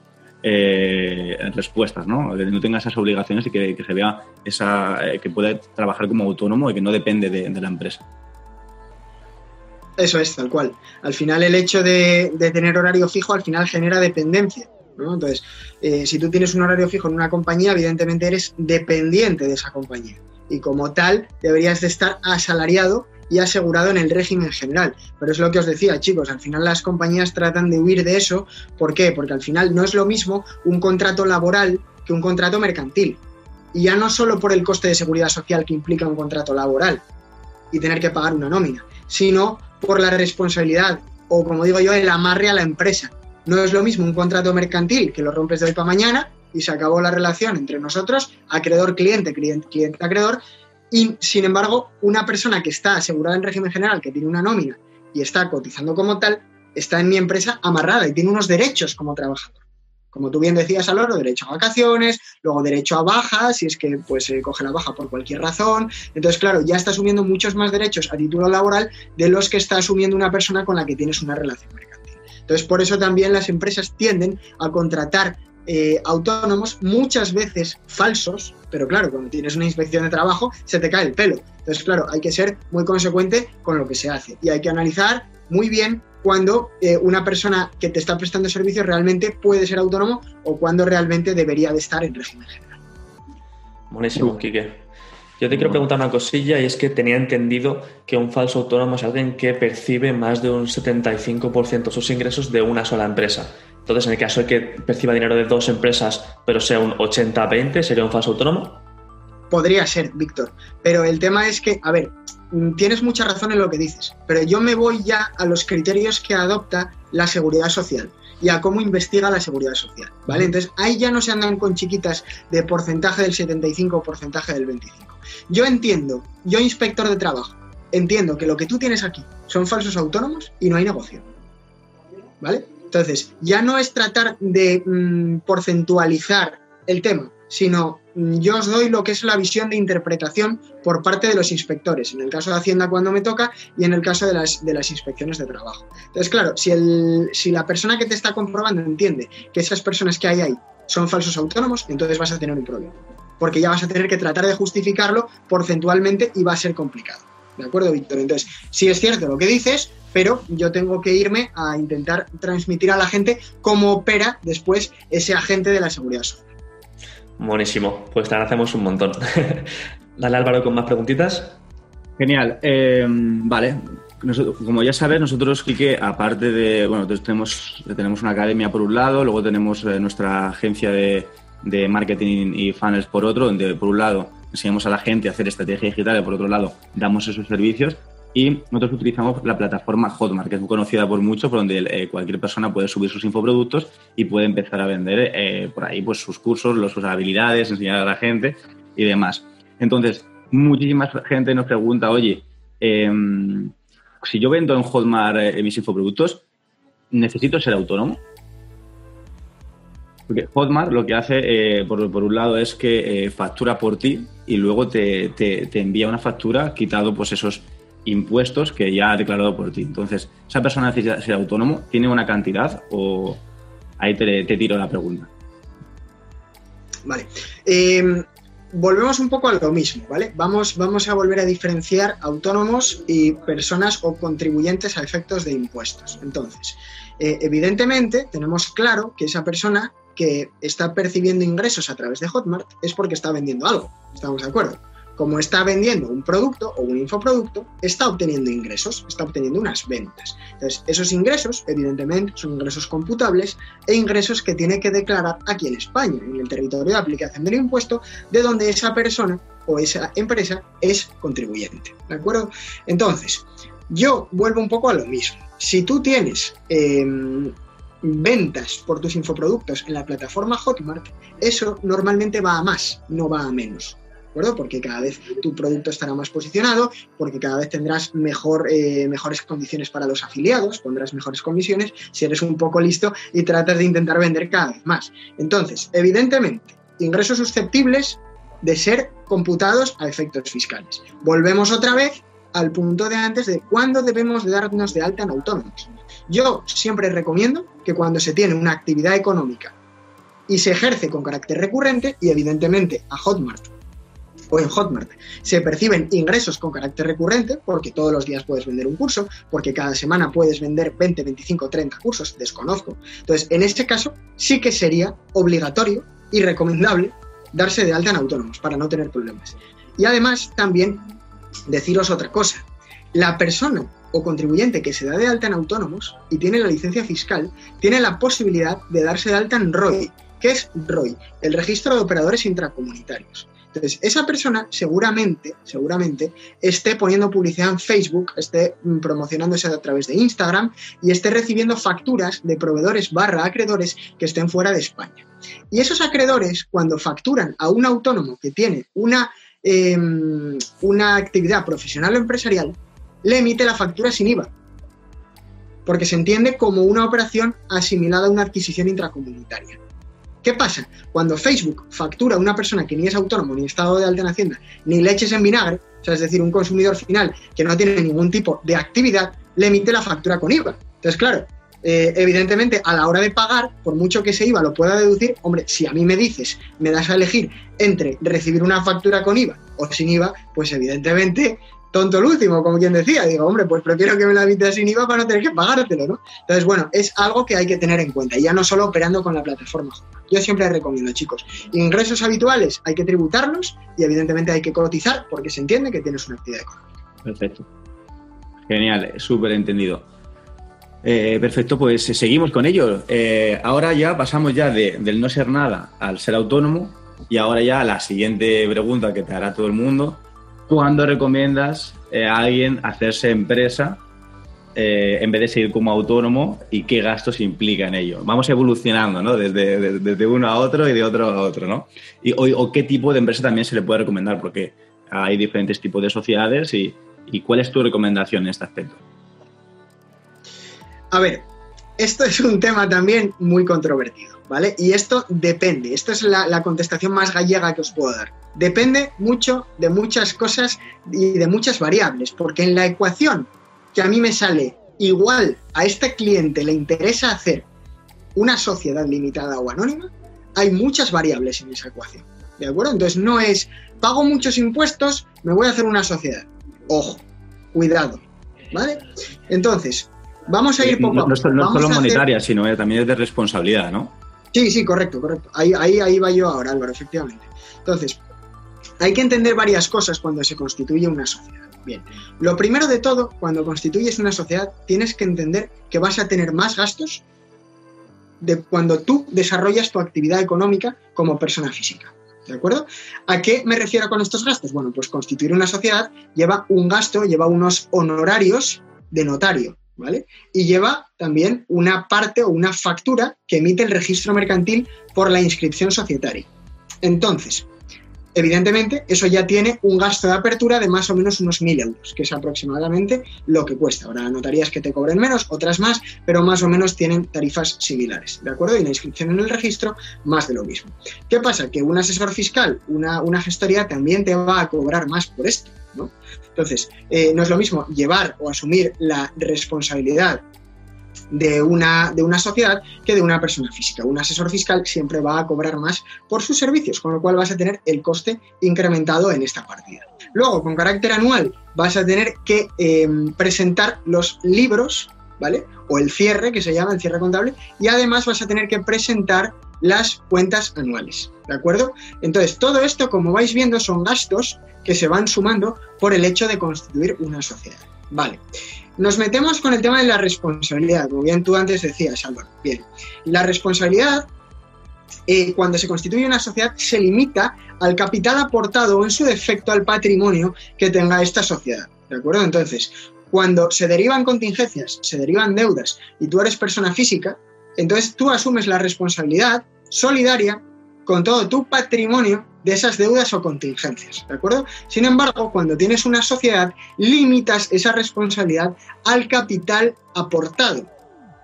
eh, respuestas, ¿no? que no tenga esas obligaciones y que, se vea esa, eh, que pueda trabajar como autónomo y que no depende de, la empresa. Eso es, tal cual. Al final el hecho de, tener horario fijo al final genera dependencia. Entonces, eh, si tú tienes un horario fijo en una compañía, evidentemente eres dependiente de esa compañía y como tal deberías de estar asalariado y asegurado en el régimen general. Pero es lo que os decía, chicos, al final las compañías tratan de huir de eso. ¿Por qué? Porque al final no es lo mismo un contrato laboral que un contrato mercantil. Y ya no solo por el coste de seguridad social que implica un contrato laboral y tener que pagar una nómina, sino por la responsabilidad o, como digo yo, el amarre a la empresa. No es lo mismo un contrato mercantil que lo rompes de hoy para mañana y se acabó la relación entre nosotros, acreedor-cliente, cliente-acreedor, y sin embargo, una persona que está asegurada en régimen general, que tiene una nómina y está cotizando como tal, está en mi empresa amarrada y tiene unos derechos como trabajador. Como tú bien decías, Aloro, derecho a vacaciones, luego derecho a baja, si es que pues, se coge la baja por cualquier razón. Entonces, claro, ya está asumiendo muchos más derechos a título laboral de los que está asumiendo una persona con la que tienes una relación mercantil. Entonces, por eso también las empresas tienden a contratar eh, autónomos, muchas veces falsos, pero claro, cuando tienes una inspección de trabajo se te cae el pelo. Entonces, claro, hay que ser muy consecuente con lo que se hace y hay que analizar muy bien cuando eh, una persona que te está prestando servicios realmente puede ser autónomo o cuando realmente debería de estar en régimen general. Buenísimo, Quique. Yo te quiero preguntar una cosilla y es que tenía entendido que un falso autónomo es alguien que percibe más de un 75% de sus ingresos de una sola empresa. Entonces, en el caso de que perciba dinero de dos empresas, pero sea un 80-20, ¿sería un falso autónomo? Podría ser, Víctor. Pero el tema es que, a ver, tienes mucha razón en lo que dices, pero yo me voy ya a los criterios que adopta la seguridad social y a cómo investiga la seguridad social, ¿vale? Entonces, ahí ya no se andan con chiquitas de porcentaje del 75 o porcentaje del 25. Yo entiendo, yo inspector de trabajo, entiendo que lo que tú tienes aquí son falsos autónomos y no hay negocio, ¿vale? Entonces, ya no es tratar de mm, porcentualizar el tema, sino mm, yo os doy lo que es la visión de interpretación por parte de los inspectores, en el caso de Hacienda cuando me toca y en el caso de las, de las inspecciones de trabajo. Entonces, claro, si, si la persona que te está comprobando entiende que esas personas que hay ahí son falsos autónomos, entonces vas a tener un problema, porque ya vas a tener que tratar de justificarlo porcentualmente y va a ser complicado. ¿De acuerdo, Víctor? Entonces, sí es cierto lo que dices, pero yo tengo que irme a intentar transmitir a la gente cómo opera después ese agente de la seguridad social. Buenísimo, pues te agradecemos un montón. Dale Álvaro con más preguntitas. Genial. Eh, vale. como ya sabes, nosotros, Quique, aparte de, bueno, tenemos, tenemos una academia por un lado, luego tenemos eh, nuestra agencia de, de marketing y funnels por otro, donde por un lado enseñamos a la gente a hacer estrategia digital y por otro lado damos esos servicios. Y nosotros utilizamos la plataforma Hotmart, que es muy conocida por muchos, por donde eh, cualquier persona puede subir sus infoproductos y puede empezar a vender eh, por ahí pues, sus cursos, sus habilidades, enseñar a la gente y demás. Entonces, muchísima gente nos pregunta, oye, em, si yo vendo en Hotmart eh, mis infoproductos, ¿necesito ser autónomo? Porque Hotmart lo que hace, por, un lado, es que factura por ti y luego te, envía una factura quitado pues esos impuestos que ya ha declarado por ti. Entonces, ¿esa persona necesita ser autónomo? ¿Tiene una cantidad o ahí te, tiro la pregunta? Vale. Em, volvemos un poco a lo mismo, ¿vale? Vamos, vamos a volver a diferenciar autónomos y personas o contribuyentes a efectos de impuestos. Entonces, eh, evidentemente, tenemos claro que esa persona que está percibiendo ingresos a través de Hotmart es porque está vendiendo algo. ¿Estamos de acuerdo? Como está vendiendo un producto o un infoproducto, está obteniendo ingresos, está obteniendo unas ventas. Entonces, esos ingresos, evidentemente, son ingresos computables e ingresos que tiene que declarar aquí en España, en el territorio de aplicación del impuesto, de donde esa persona o esa empresa es contribuyente. ¿De acuerdo? Entonces, yo vuelvo un poco a lo mismo. Si tú tienes em, ventas por tus infoproductos en la plataforma Hotmart, eso normalmente va a más, no va a menos. Porque cada vez tu producto estará más posicionado, porque cada vez tendrás eh, mejores condiciones para los afiliados, pondrás mejores comisiones si eres un poco listo y tratas de intentar vender cada vez más. Entonces, evidentemente, ingresos susceptibles de ser computados a efectos fiscales. Volvemos otra vez al punto de antes de cuándo debemos darnos de alta en autónomos. Yo siempre recomiendo que cuando se tiene una actividad económica y se ejerce con carácter recurrente, y evidentemente a Hotmart o en Hotmart se perciben ingresos con carácter recurrente, porque todos los días puedes vender un curso, porque cada semana puedes vender 20, 25, 30 cursos, desconozco. Entonces, en este caso, sí que sería obligatorio y recomendable darse de alta en autónomos para no tener problemas. Y además, también deciros otra cosa. La persona o contribuyente que se da de alta en autónomos y tiene la licencia fiscal, tiene la posibilidad de darse de alta en ROI. ¿Qué es ROI? El registro de operadores intracomunitarios. Entonces, esa persona seguramente, seguramente esté poniendo publicidad en Facebook, esté mm, promocionándose a través de Instagram y esté recibiendo facturas de proveedores barra acreedores que estén fuera de España. Y esos acreedores, cuando facturan a un autónomo que tiene una, em, una actividad profesional o empresarial, le emite la factura sin IVA, porque se entiende como una operación asimilada a una adquisición intracomunitaria. ¿Qué pasa? Cuando Facebook factura a una persona que ni es autónomo, ni estado de alta en Hacienda, ni leches en vinagre, o sea, es decir, un consumidor final que no tiene ningún tipo de actividad, le emite la factura con IVA. Entonces, claro, eh, evidentemente a la hora de pagar, por mucho que ese IVA lo pueda deducir, hombre, si a mí me dices, me das a elegir entre recibir una factura con IVA o sin IVA, pues evidentemente tonto el último, como quien decía. Digo, hombre, pues prefiero que me la evite sin IVA para no tener que pagártelo, ¿no? Entonces, bueno, es algo que hay que tener en cuenta, y ya no solo operando con la plataforma. Yo siempre recomiendo, chicos, ingresos habituales hay que tributarlos y evidentemente hay que cotizar porque se entiende que tienes una actividad económica. Perfecto. Genial, súper entendido. Eh, perfecto, pues seguimos con ello. Eh, ahora ya pasamos ya del no ser nada al ser autónomo y ahora ya la siguiente pregunta que te hará todo el mundo ¿Cuándo recomiendas eh, a alguien hacerse empresa eh, en vez de seguir como autónomo y qué gastos implica en ello? Vamos evolucionando, ¿no? Desde, desde uno a otro y de otro a otro, ¿no? Y, o, qué tipo de empresa también se le puede recomendar, porque hay diferentes tipos de sociedades y ¿cuál es tu recomendación en este aspecto? A ver, esto es un tema también muy controvertido, ¿vale? Y esto depende, esto es la, contestación más gallega que os puedo dar. Depende mucho de muchas cosas y de muchas variables, porque en la ecuación que a mí me sale igual a este cliente le interesa hacer una sociedad limitada o anónima, hay muchas variables en esa ecuación, ¿de acuerdo? Entonces no es, pago muchos impuestos, me voy a hacer una sociedad. Ojo, cuidado, ¿vale? Entonces, Vamos a ir poco no, No, es solo monetaria, sino eh, también es de responsabilidad, ¿no? Sí, sí, correcto, correcto. Ahí, ahí, ahí va yo ahora, Álvaro, efectivamente. Entonces, hay que entender varias cosas cuando se constituye una sociedad. Bien, lo primero de todo, cuando constituyes una sociedad, tienes que entender que vas a tener más gastos de cuando tú desarrollas tu actividad económica como persona física. ¿De acuerdo? ¿A qué me refiero con estos gastos? Bueno, pues constituir una sociedad lleva un gasto, lleva unos honorarios de notario, ¿vale? Y lleva también una parte o una factura que emite el registro mercantil por la inscripción societaria. Entonces, Evidentemente, eso ya tiene un gasto de apertura de más o menos unos 1.000 euros, que es aproximadamente lo que cuesta. Ahora, notarías que te cobren menos, otras más, pero más o menos tienen tarifas similares, ¿de acuerdo? Y la inscripción en el registro, más de lo mismo. ¿Qué pasa? Que un asesor fiscal, una, una gestoría, también te va a cobrar más por esto, ¿no? Entonces, eh, no es lo mismo llevar o asumir la responsabilidad de una, de una sociedad que de una persona física. Un asesor fiscal siempre va a cobrar más por sus servicios, con lo cual vas a tener el coste incrementado en esta partida. Luego, con carácter anual, vas a tener que eh, presentar los libros, ¿vale? O el cierre, que se llama el cierre contable, y además vas a tener que presentar las cuentas anuales, ¿de acuerdo? Entonces, todo esto, como vais viendo, son gastos que se van sumando por el hecho de constituir una sociedad. Vale. Nos metemos con el tema de la responsabilidad, como bien tú antes decías, Álvaro. Bien, la responsabilidad, eh, cuando se constituye una sociedad, se limita al capital aportado o, en su defecto, al patrimonio que tenga esta sociedad. ¿De acuerdo? Entonces, cuando se derivan contingencias, se derivan deudas y tú eres persona física, entonces tú asumes la responsabilidad solidaria con todo tu patrimonio de esas deudas o contingencias, ¿de acuerdo? Sin embargo, cuando tienes una sociedad, limitas esa responsabilidad al capital aportado,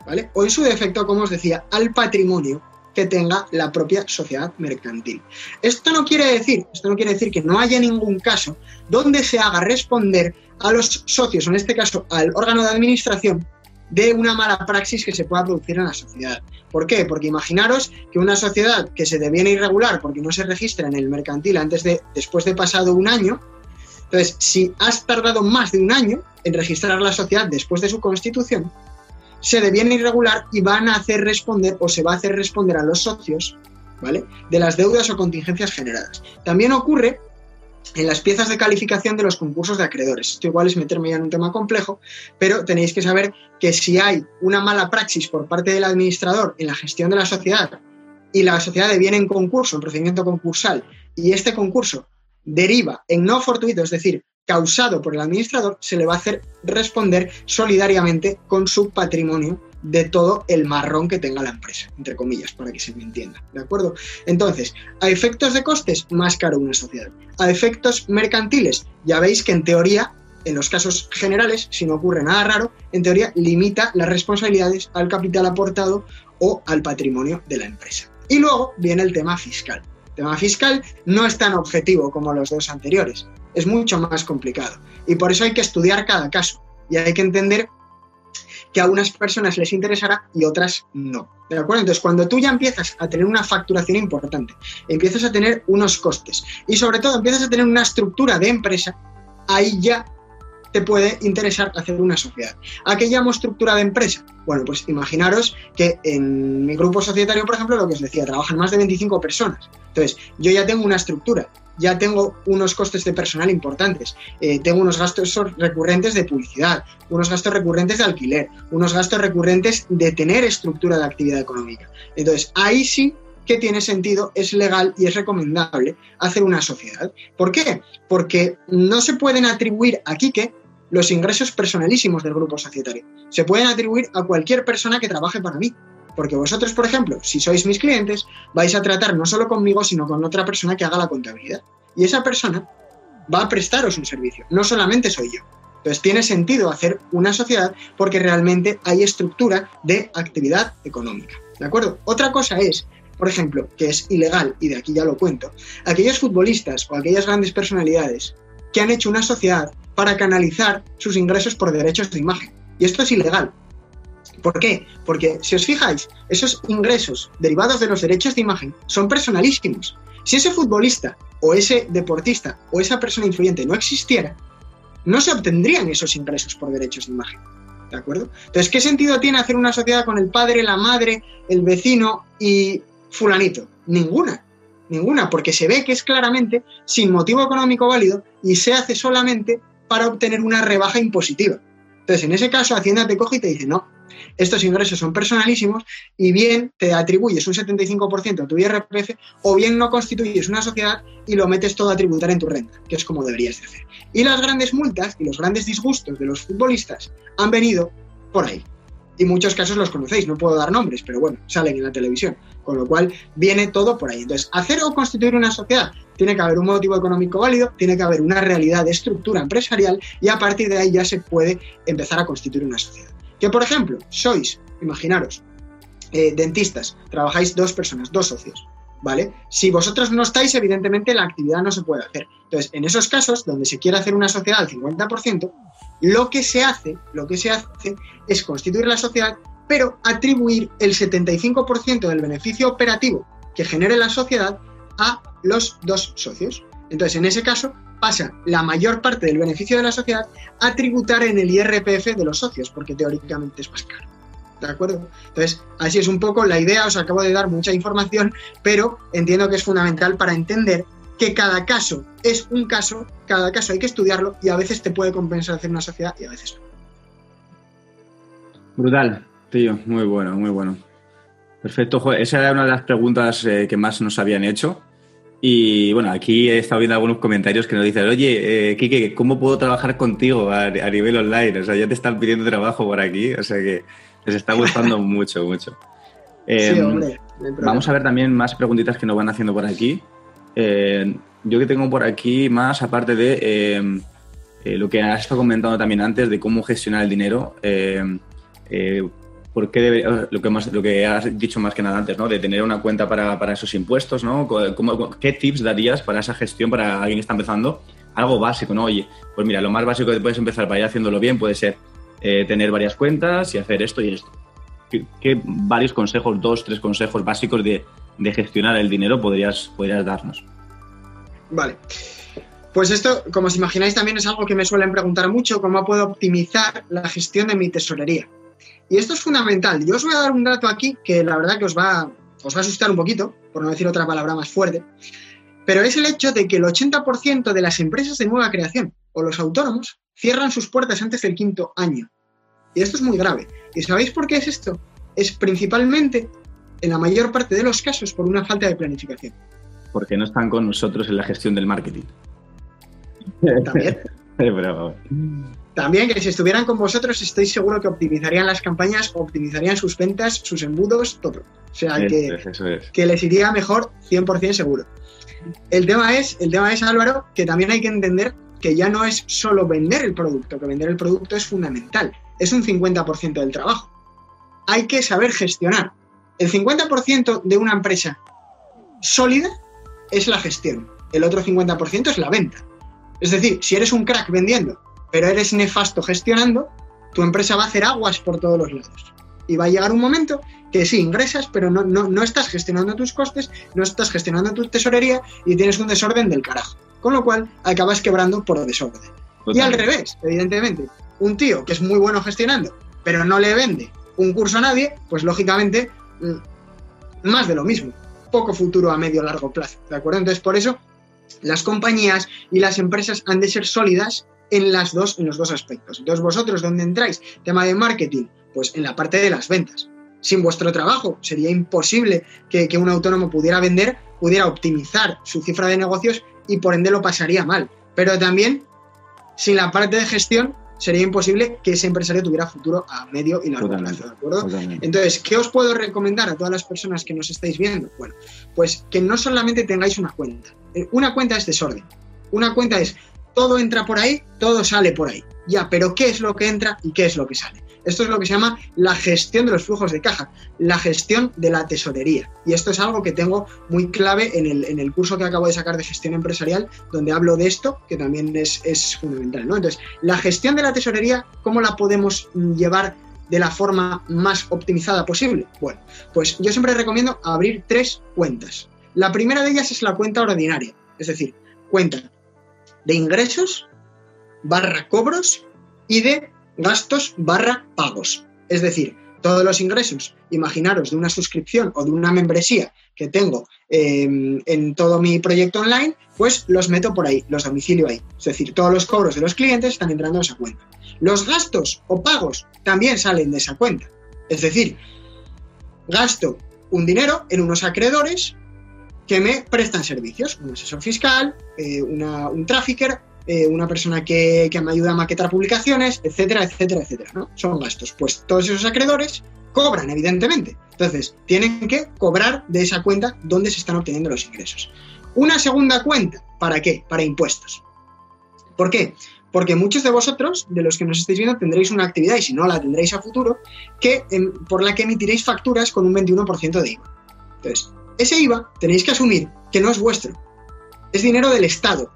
¿vale? O en su defecto, como os decía, al patrimonio que tenga la propia sociedad mercantil. Esto no quiere decir, esto no quiere decir que no haya ningún caso donde se haga responder a los socios, en este caso al órgano de administración, de una mala praxis que se pueda producir en la sociedad. ¿Por qué? Porque imaginaros que una sociedad que se deviene irregular porque no se registra en el mercantil antes de, después de pasado un año, entonces si has tardado más de un año en registrar la sociedad después de su constitución, se deviene irregular y van a hacer responder o se va a hacer responder a los socios, ¿vale? De las deudas o contingencias generadas. También ocurre en las piezas de calificación de los concursos de acreedores. Esto igual es meterme ya en un tema complejo, pero tenéis que saber que si hay una mala praxis por parte del administrador en la gestión de la sociedad y la sociedad deviene en concurso, en procedimiento concursal, y este concurso deriva en no fortuito, es decir, causado por el administrador, se le va a hacer responder solidariamente con su patrimonio de todo el marrón que tenga la empresa, entre comillas, para que se me entienda. ¿De acuerdo? Entonces, a efectos de costes, más caro una sociedad. A efectos mercantiles, ya veis que en teoría, en los casos generales, si no ocurre nada raro, en teoría limita las responsabilidades al capital aportado o al patrimonio de la empresa. Y luego viene el tema fiscal. El tema fiscal no es tan objetivo como los dos anteriores, es mucho más complicado. Y por eso hay que estudiar cada caso y hay que entender que a unas personas les interesará y otras no. ¿De acuerdo? Entonces, cuando tú ya empiezas a tener una facturación importante, empiezas a tener unos costes y sobre todo empiezas a tener una estructura de empresa, ahí ya te puede interesar hacer una sociedad. ¿A qué llamo estructura de empresa? Bueno, pues imaginaros que en mi grupo societario, por ejemplo, lo que os decía, trabajan más de 25 personas. Entonces, yo ya tengo una estructura ya tengo unos costes de personal importantes, eh, tengo unos gastos recurrentes de publicidad, unos gastos recurrentes de alquiler, unos gastos recurrentes de tener estructura de actividad económica. Entonces, ahí sí que tiene sentido, es legal y es recomendable hacer una sociedad. ¿Por qué? Porque no se pueden atribuir a Quique los ingresos personalísimos del grupo societario. Se pueden atribuir a cualquier persona que trabaje para mí. Porque vosotros, por ejemplo, si sois mis clientes, vais a tratar no solo conmigo, sino con otra persona que haga la contabilidad. Y esa persona va a prestaros un servicio, no solamente soy yo. Entonces tiene sentido hacer una sociedad porque realmente hay estructura de actividad económica. ¿De acuerdo? Otra cosa es, por ejemplo, que es ilegal, y de aquí ya lo cuento, aquellos futbolistas o aquellas grandes personalidades que han hecho una sociedad para canalizar sus ingresos por derechos de imagen. Y esto es ilegal. ¿Por qué? Porque si os fijáis, esos ingresos derivados de los derechos de imagen son personalísimos. Si ese futbolista o ese deportista o esa persona influyente no existiera, no se obtendrían esos ingresos por derechos de imagen. ¿De acuerdo? Entonces, ¿qué sentido tiene hacer una sociedad con el padre, la madre, el vecino y fulanito? Ninguna. Ninguna, porque se ve que es claramente sin motivo económico válido y se hace solamente para obtener una rebaja impositiva. Entonces, en ese caso, Hacienda te coge y te dice, no, estos ingresos son personalísimos y bien te atribuyes un 75% a tu IRPF o bien no constituyes una sociedad y lo metes todo a tributar en tu renta, que es como deberías de hacer. Y las grandes multas y los grandes disgustos de los futbolistas han venido por ahí. Y muchos casos los conocéis, no puedo dar nombres, pero bueno, salen en la televisión. Con lo cual viene todo por ahí. Entonces, hacer o constituir una sociedad tiene que haber un motivo económico válido, tiene que haber una realidad de estructura empresarial y a partir de ahí ya se puede empezar a constituir una sociedad. Que por ejemplo, sois, imaginaros, eh, dentistas, trabajáis dos personas, dos socios. ¿Vale? Si vosotros no estáis, evidentemente la actividad no se puede hacer. Entonces, en esos casos donde se quiere hacer una sociedad al 50%, lo que se hace, lo que se hace es constituir la sociedad, pero atribuir el 75% del beneficio operativo que genere la sociedad a los dos socios. Entonces, en ese caso, pasa la mayor parte del beneficio de la sociedad a tributar en el IRPF de los socios, porque teóricamente es más caro. ¿De acuerdo? Entonces, así es un poco la idea, os acabo de dar mucha información, pero entiendo que es fundamental para entender que cada caso es un caso, cada caso hay que estudiarlo y a veces te puede compensar hacer una sociedad y a veces no. Brutal, tío, muy bueno, muy bueno. Perfecto, esa era una de las preguntas eh, que más nos habían hecho. Y bueno, aquí he estado viendo algunos comentarios que nos dicen, oye, eh, Kike, ¿cómo puedo trabajar contigo a, nivel online? O sea, ya te están pidiendo trabajo por aquí, o sea que les está gustando mucho, mucho. sí, em, hombre. vamos a ver también más preguntitas que nos van haciendo por aquí. Eh, yo que tengo por aquí más, aparte de eh, eh, lo que has estado comentando también antes, de cómo gestionar el dinero, ¿por qué lo, que más, lo que has dicho más que nada antes, ¿no? de tener una cuenta para, para esos impuestos, ¿no? ¿Qué tips darías para esa gestión para alguien que está empezando? Algo básico, ¿no? Oye, pues mira, lo más básico que puedes empezar para ir haciéndolo bien puede ser tener varias cuentas y hacer esto y esto. ¿Qué, varios consejos, dos, tres consejos básicos de, de gestionar el dinero podrías, podrías darnos? Vale. Pues esto, como os imagináis, también es algo que me suelen preguntar mucho, cómo puedo optimizar la gestión de mi tesorería. Y esto es fundamental. Yo os voy a dar un dato aquí que la verdad que os va, os va a asustar un poquito, por no decir otra palabra más fuerte, pero es el hecho de que el 80% de las empresas de nueva creación o los autónomos cierran sus puertas antes del quinto año. Y esto es muy grave. ¿Y sabéis por qué es esto? Es principalmente en la mayor parte de los casos por una falta de planificación. Porque no están con nosotros en la gestión del marketing. También. También que si estuvieran con vosotros estoy seguro que optimizarían las campañas, optimizarían sus ventas, sus embudos, todo. O sea, que, que les iría mejor 100% seguro. El tema, es, el tema es, Álvaro, que también hay que entender que ya no es solo vender el producto, que vender el producto es fundamental, es un 50% del trabajo. Hay que saber gestionar. El 50% de una empresa sólida es la gestión, el otro 50% es la venta. Es decir, si eres un crack vendiendo, pero eres nefasto gestionando, tu empresa va a hacer aguas por todos los lados. Y va a llegar un momento que sí, ingresas, pero no, no, estás gestionando tus costes, no estás gestionando tu tesorería y tienes un desorden del carajo. Con lo cual acabas quebrando por desorden. Y al revés, evidentemente, un tío que es muy bueno gestionando, pero no le vende un curso a nadie, pues lógicamente Mm, más de lo mismo, poco futuro a medio largo plazo, ¿de acuerdo? Entonces, por eso las compañías y las empresas han de ser sólidas en, las dos, en los dos aspectos. Entonces, vosotros, ¿dónde entráis? Tema de marketing, pues en la parte de las ventas. Sin vuestro trabajo sería imposible que, que un autónomo pudiera vender, pudiera optimizar su cifra de negocios y por ende lo pasaría mal. Pero también, sin la parte de gestión, sería imposible que ese empresario tuviera futuro a medio y largo plazo, ¿de acuerdo? Entonces, ¿qué os puedo recomendar a todas las personas que nos estáis viendo? Bueno, pues que no solamente tengáis una cuenta. Eh, una cuenta es desorden. Una cuenta es todo entra por ahí, todo sale por ahí. Ya, pero ¿qué es lo que entra y qué es lo que sale? Esto es lo que se llama la gestión de los flujos de caja, la gestión de la tesorería. Y esto es algo que tengo muy clave en el, curso que acabo de sacar de gestión empresarial, donde hablo de esto, que también es, es fundamental. ¿no? Entonces, la gestión de la tesorería, ¿cómo la podemos llevar de la forma más optimizada posible? Bueno, pues yo siempre recomiendo abrir tres cuentas. La primera de ellas es la cuenta ordinaria, es decir, cuenta de ingresos barra cobros y de gastos barra pagos. Es decir, todos los ingresos, imaginaros, de una suscripción o de una membresía que tengo em, en todo mi proyecto online, pues los meto por ahí, los domicilio ahí. Es decir, todos los cobros de los clientes están entrando en esa cuenta. Los gastos o pagos también salen de esa cuenta. Es decir, gasto un dinero en unos acreedores que me prestan servicios, un asesor fiscal, eh, un trafficker, eh, una persona que, me ayuda a maquetar publicaciones, etcétera, etcétera, etcétera. ¿no? Son gastos. Pues todos esos acreedores cobran, evidentemente. Entonces, tienen que cobrar de esa cuenta donde se están obteniendo los ingresos. Una segunda cuenta, ¿para qué? Para impuestos. ¿Por qué? Porque muchos de vosotros, de los que nos estáis viendo, tendréis una actividad, y si no la tendréis a futuro, que, em, por la que emitiréis facturas con un 21% de IVA. Entonces, ese IVA tenéis que asumir que no es vuestro, es dinero del Estado,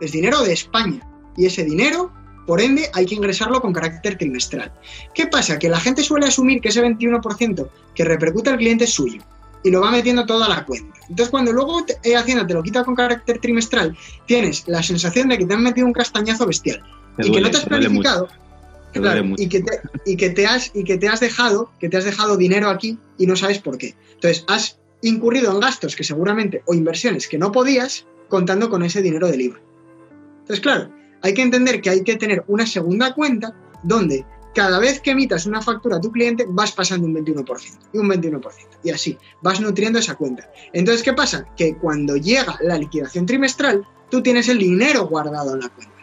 es dinero de España, y ese dinero, por ende, hay que ingresarlo con carácter trimestral. ¿Qué pasa? Que la gente suele asumir que ese 21% que repercute al cliente es suyo y lo va metiendo toda la cuenta. Entonces, cuando luego eh, Hacienda te lo quita con carácter trimestral, tienes la sensación de que te han metido un castañazo bestial y que no te has planificado. y que, te, y que te has y que te has dejado que te has dejado dinero aquí y no sabes por qué entonces has incurrido en gastos que seguramente o inversiones que no podías contando con ese dinero del IVA entonces claro hay que entender que hay que tener una segunda cuenta donde cada vez que emitas una factura a tu cliente vas pasando un 21% y un 21% y así vas nutriendo esa cuenta. Entonces, ¿qué pasa? Que cuando llega la liquidación trimestral, tú tienes el dinero guardado en la cuenta.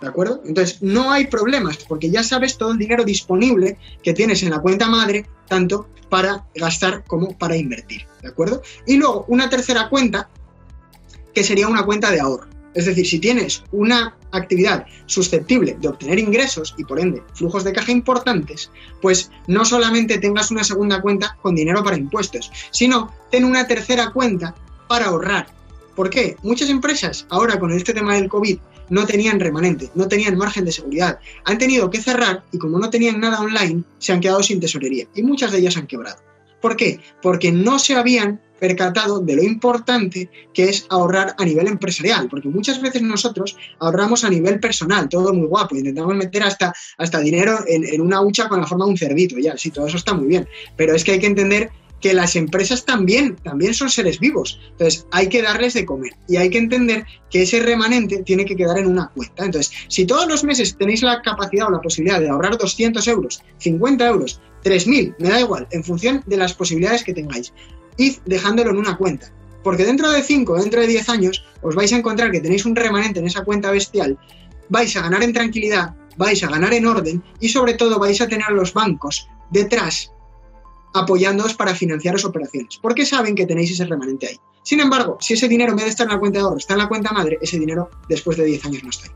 ¿De acuerdo? Entonces, no hay problemas porque ya sabes todo el dinero disponible que tienes en la cuenta madre, tanto para gastar como para invertir. ¿De acuerdo? Y luego, una tercera cuenta, que sería una cuenta de ahorro. Es decir, si tienes una actividad susceptible de obtener ingresos y por ende flujos de caja importantes, pues no solamente tengas una segunda cuenta con dinero para impuestos, sino ten una tercera cuenta para ahorrar. ¿Por qué? Muchas empresas ahora con este tema del COVID no tenían remanente, no tenían margen de seguridad, han tenido que cerrar y como no tenían nada online, se han quedado sin tesorería y muchas de ellas han quebrado. ¿Por qué? Porque no se habían percatado de lo importante que es ahorrar a nivel empresarial, porque muchas veces nosotros ahorramos a nivel personal, todo muy guapo, intentamos meter hasta, hasta dinero en, una hucha con la forma de un cerdito, ya, sí, todo eso está muy bien, pero es que hay que entender que las empresas también, también son seres vivos. Entonces, hay que darles de comer y hay que entender que ese remanente tiene que quedar en una cuenta. Entonces, si todos los meses tenéis la capacidad o la posibilidad de ahorrar 200 euros, 50 euros, 3.000, me da igual, en función de las posibilidades que tengáis, id dejándolo en una cuenta. Porque dentro de 5 dentro de 10 años os vais a encontrar que tenéis un remanente en esa cuenta bestial, vais a ganar en tranquilidad, vais a ganar en orden y sobre todo vais a tener a los bancos detrás apoyándoos para financiaros operaciones, porque saben que tenéis ese remanente ahí. Sin embargo, si ese dinero en vez de estar en la cuenta de ahorro está en la cuenta madre, ese dinero después de 10 años no está ahí.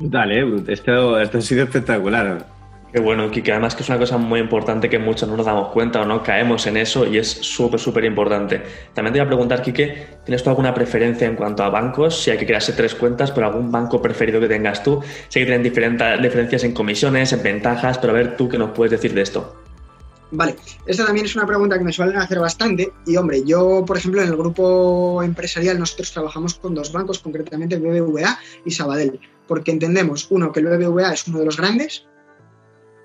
Dale, esto, esto ha sido espectacular. Qué bueno, Kike. Además que es una cosa muy importante que muchos no nos damos cuenta o no caemos en eso y es súper, súper importante. También te voy a preguntar, Kike, ¿tienes tú alguna preferencia en cuanto a bancos? Si hay que crearse tres cuentas, pero algún banco preferido que tengas tú. Sé que tienen diferentes diferencias en comisiones, en ventajas, pero a ver tú qué nos puedes decir de esto. Vale, esta también es una pregunta que me suelen hacer bastante y hombre, yo por ejemplo en el grupo empresarial nosotros trabajamos con dos bancos, concretamente BBVA y Sabadell, porque entendemos, uno, que el BBVA es uno de los grandes,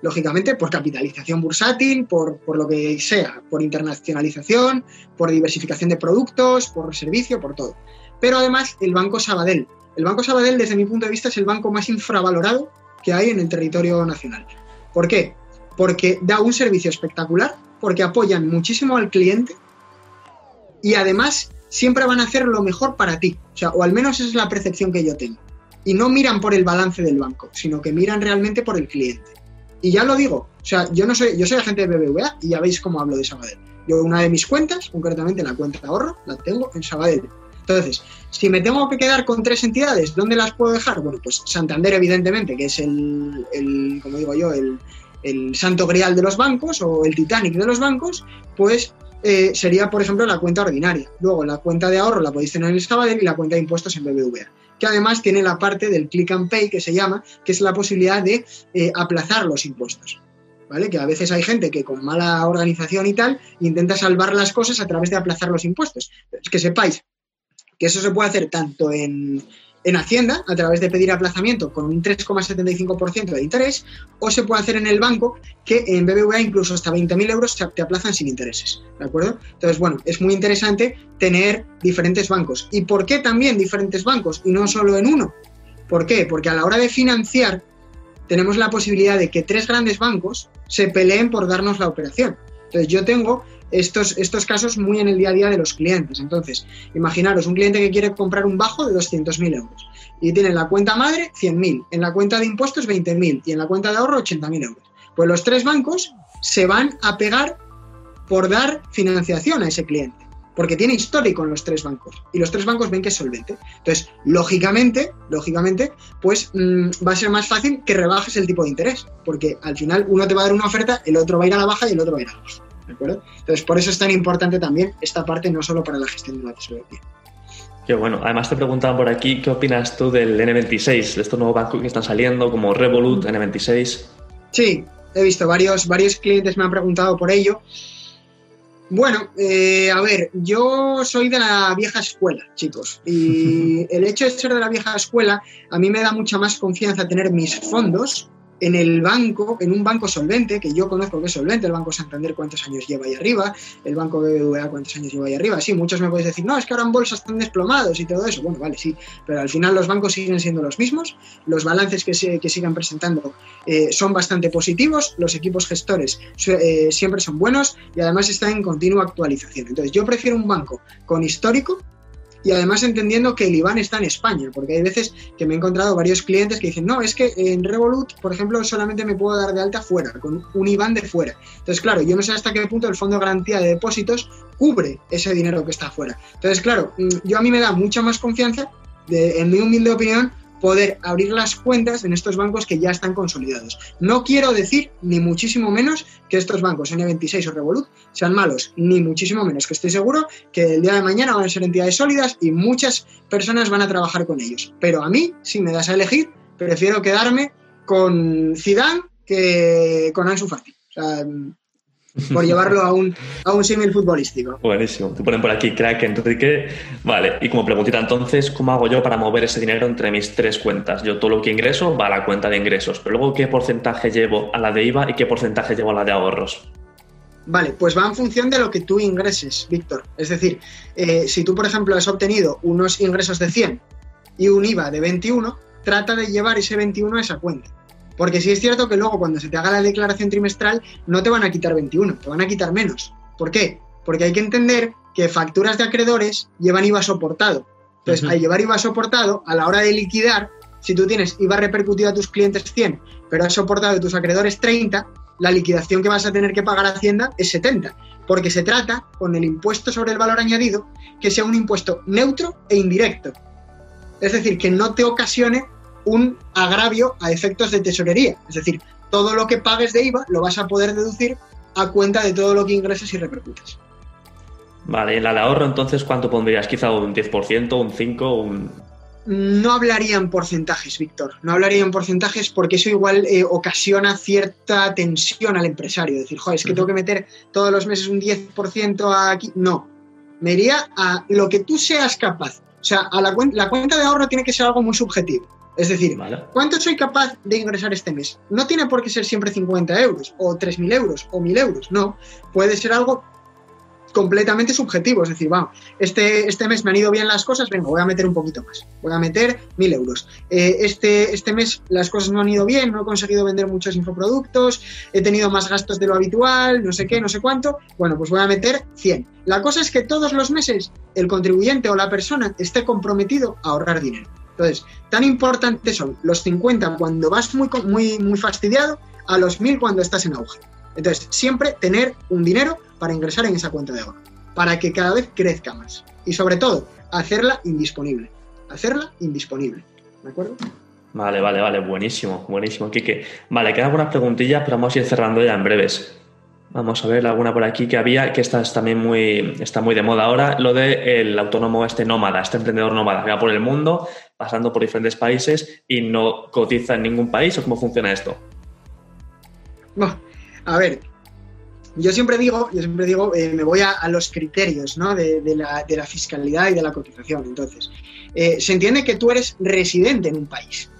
lógicamente por capitalización bursátil, por, por, lo que sea, por internacionalización, por diversificación de productos, por servicio, por todo. Pero además el Banco Sabadell. El Banco Sabadell, desde mi punto de vista, es el banco más infravalorado que hay en el territorio nacional. ¿Por qué? Porque da un servicio espectacular, porque apoyan muchísimo al cliente y además siempre van a hacer lo mejor para ti. O sea, o al menos esa es la percepción que yo tengo. Y no miran por el balance del banco, sino que miran realmente por el cliente. Y ya lo digo, o sea, yo no soy, yo soy agente de BBVA y ya veis cómo hablo de Sabadell. Yo una de mis cuentas, concretamente la cuenta de ahorro, la tengo en Sabadell. Entonces, si me tengo que quedar con tres entidades, ¿dónde las puedo dejar? Bueno, pues Santander, evidentemente, que es el, el como digo yo, el, el, santo grial de los bancos o el Titanic de los bancos, pues eh, sería, por ejemplo, la cuenta ordinaria. Luego, la cuenta de ahorro la podéis tener en Sabadell y la cuenta de impuestos en BBVA que además tiene la parte del click and pay que se llama, que es la posibilidad de eh, aplazar los impuestos. ¿Vale? Que a veces hay gente que con mala organización y tal intenta salvar las cosas a través de aplazar los impuestos. Es que sepáis que eso se puede hacer tanto en, en Hacienda a través de pedir aplazamiento con un 3,75% de interés o se puede hacer en el banco que en BBVA incluso hasta 20.000 euros te aplazan sin intereses. ¿De acuerdo? Entonces, bueno, es muy interesante tener diferentes bancos. ¿Y por qué también diferentes bancos y no solo en uno? ¿Por qué? Porque a la hora de financiar tenemos la posibilidad de que tres grandes bancos se peleen por darnos la operación. Entonces yo tengo estos, estos casos muy en el día a día de los clientes. Entonces, imaginaros un cliente que quiere comprar un bajo de 200.000 euros y tiene en la cuenta madre 100.000, en la cuenta de impuestos 20.000 y en la cuenta de ahorro 80.000 euros. Pues los tres bancos se van a pegar por dar financiación a ese cliente, porque tiene histórico en los tres bancos y los tres bancos ven que es solvente. Entonces, lógicamente, lógicamente, pues mm, va a ser más fácil que rebajes el tipo de interés, porque al final uno te va a dar una oferta, el otro va a ir a la baja y el otro va a ir a la baja. ¿De acuerdo? Entonces, por eso es tan importante también esta parte, no solo para la gestión de la tesorería. Qué bueno. Además te preguntaban por aquí, ¿qué opinas tú del N26, de estos nuevos bancos que están saliendo como Revolut, N26? Sí, he visto varios, varios clientes me han preguntado por ello. Bueno, eh, a ver, yo soy de la vieja escuela, chicos, y el hecho de ser de la vieja escuela a mí me da mucha más confianza tener mis fondos en el banco, en un banco solvente, que yo conozco que es solvente, el Banco Santander cuántos años lleva ahí arriba, el Banco BBVA cuántos años lleva ahí arriba, sí, muchos me podéis decir, no, es que ahora en bolsa están desplomados y todo eso, bueno, vale, sí, pero al final los bancos siguen siendo los mismos, los balances que, se, que sigan presentando eh, son bastante positivos, los equipos gestores eh, siempre son buenos y además están en continua actualización. Entonces yo prefiero un banco con histórico y además entendiendo que el IBAN está en España, porque hay veces que me he encontrado varios clientes que dicen, no, es que en Revolut, por ejemplo, solamente me puedo dar de alta fuera, con un IBAN de fuera. Entonces, claro, yo no sé hasta qué punto el Fondo de Garantía de Depósitos cubre ese dinero que está fuera. Entonces, claro, mm, yo a mí me da mucha más confianza, en mi humilde opinión, poder abrir las cuentas en estos bancos que ya están consolidados. No quiero decir, ni muchísimo menos, que estos bancos N26 o Revolut sean malos, ni muchísimo menos, que estoy seguro que el día de mañana van a ser entidades sólidas y muchas personas van a trabajar con ellos. Pero a mí, si me das a elegir, prefiero quedarme con Zidane que con Ansu Fati. O sea, por llevarlo a un, a un símil futbolístico. Buenísimo. Te ponen por aquí, crack, Enrique. Vale, y como preguntita entonces, ¿cómo hago yo para mover ese dinero entre mis tres cuentas? Yo todo lo que ingreso va a la cuenta de ingresos, pero luego, ¿qué porcentaje llevo a la de IVA y qué porcentaje llevo a la de ahorros? Vale, pues va en función de lo que tú ingreses, Víctor. Es decir, eh, si tú, por ejemplo, has obtenido unos ingresos de 100 y un IVA de 21, trata de llevar ese 21 a esa cuenta. Porque sí es cierto que luego cuando se te haga la declaración trimestral no te van a quitar 21, te van a quitar menos. ¿Por qué? Porque hay que entender que facturas de acreedores llevan IVA soportado. Entonces, al llevar IVA soportado, a la hora de liquidar, si tú tienes IVA repercutido a tus clientes 100, pero has soportado de tus acreedores 30, la liquidación que vas a tener que pagar a Hacienda es 70, porque se trata, con el impuesto sobre el valor añadido, que sea un impuesto neutro e indirecto. Es decir, que no te ocasione un agravio a efectos de tesorería. Es decir, todo lo que pagues de IVA lo vas a poder deducir a cuenta de todo lo que ingreses y repercutes. Vale, en la de ahorro entonces, ¿cuánto pondrías? Quizá un 10%, un 5%, un... No hablaría en porcentajes, Víctor. No hablaría en porcentajes porque eso igual eh, ocasiona cierta tensión al empresario. Decir, joder, es que tengo que meter todos los meses un 10% aquí. No. Me iría a lo que tú seas capaz. O sea, a la, la cuenta de ahorro tiene que ser algo muy subjetivo. Es decir, ¿cuánto soy capaz de ingresar este mes? No tiene por qué ser siempre 50 euros, o 3.000 euros, o 1.000 euros, no. Puede ser algo completamente subjetivo, es decir, vamos, este, este mes me han ido bien las cosas, venga, voy a meter un poquito más, voy a meter 1.000 euros. Eh, este, este mes las cosas no han ido bien, no he conseguido vender muchos infoproductos, he tenido más gastos de lo habitual, no sé qué, no sé cuánto, bueno, pues voy a meter 100. La cosa es que todos los meses el contribuyente o la persona esté comprometido a ahorrar dinero. Entonces, tan importantes son los 50 cuando vas muy, muy, muy fastidiado a los 1000 cuando estás en auge. Entonces, siempre tener un dinero para ingresar en esa cuenta de ahorro, para que cada vez crezca más. Y sobre todo, hacerla indisponible. Hacerla indisponible. ¿De acuerdo? Vale, vale, vale, buenísimo, buenísimo, Kike. Vale, quedan algunas preguntillas, pero vamos a ir cerrando ya en breves. Vamos a ver alguna por aquí que había, que está también muy, está muy de moda ahora, lo del el autónomo este nómada, este emprendedor nómada que va por el mundo, pasando por diferentes países y no cotiza en ningún país, ¿o cómo funciona esto? a ver, yo siempre digo, yo siempre digo, eh, me voy a, los criterios ¿no? de, la, de, la, fiscalidad y de la cotización. Entonces, eh, se entiende que tú eres residente en un país.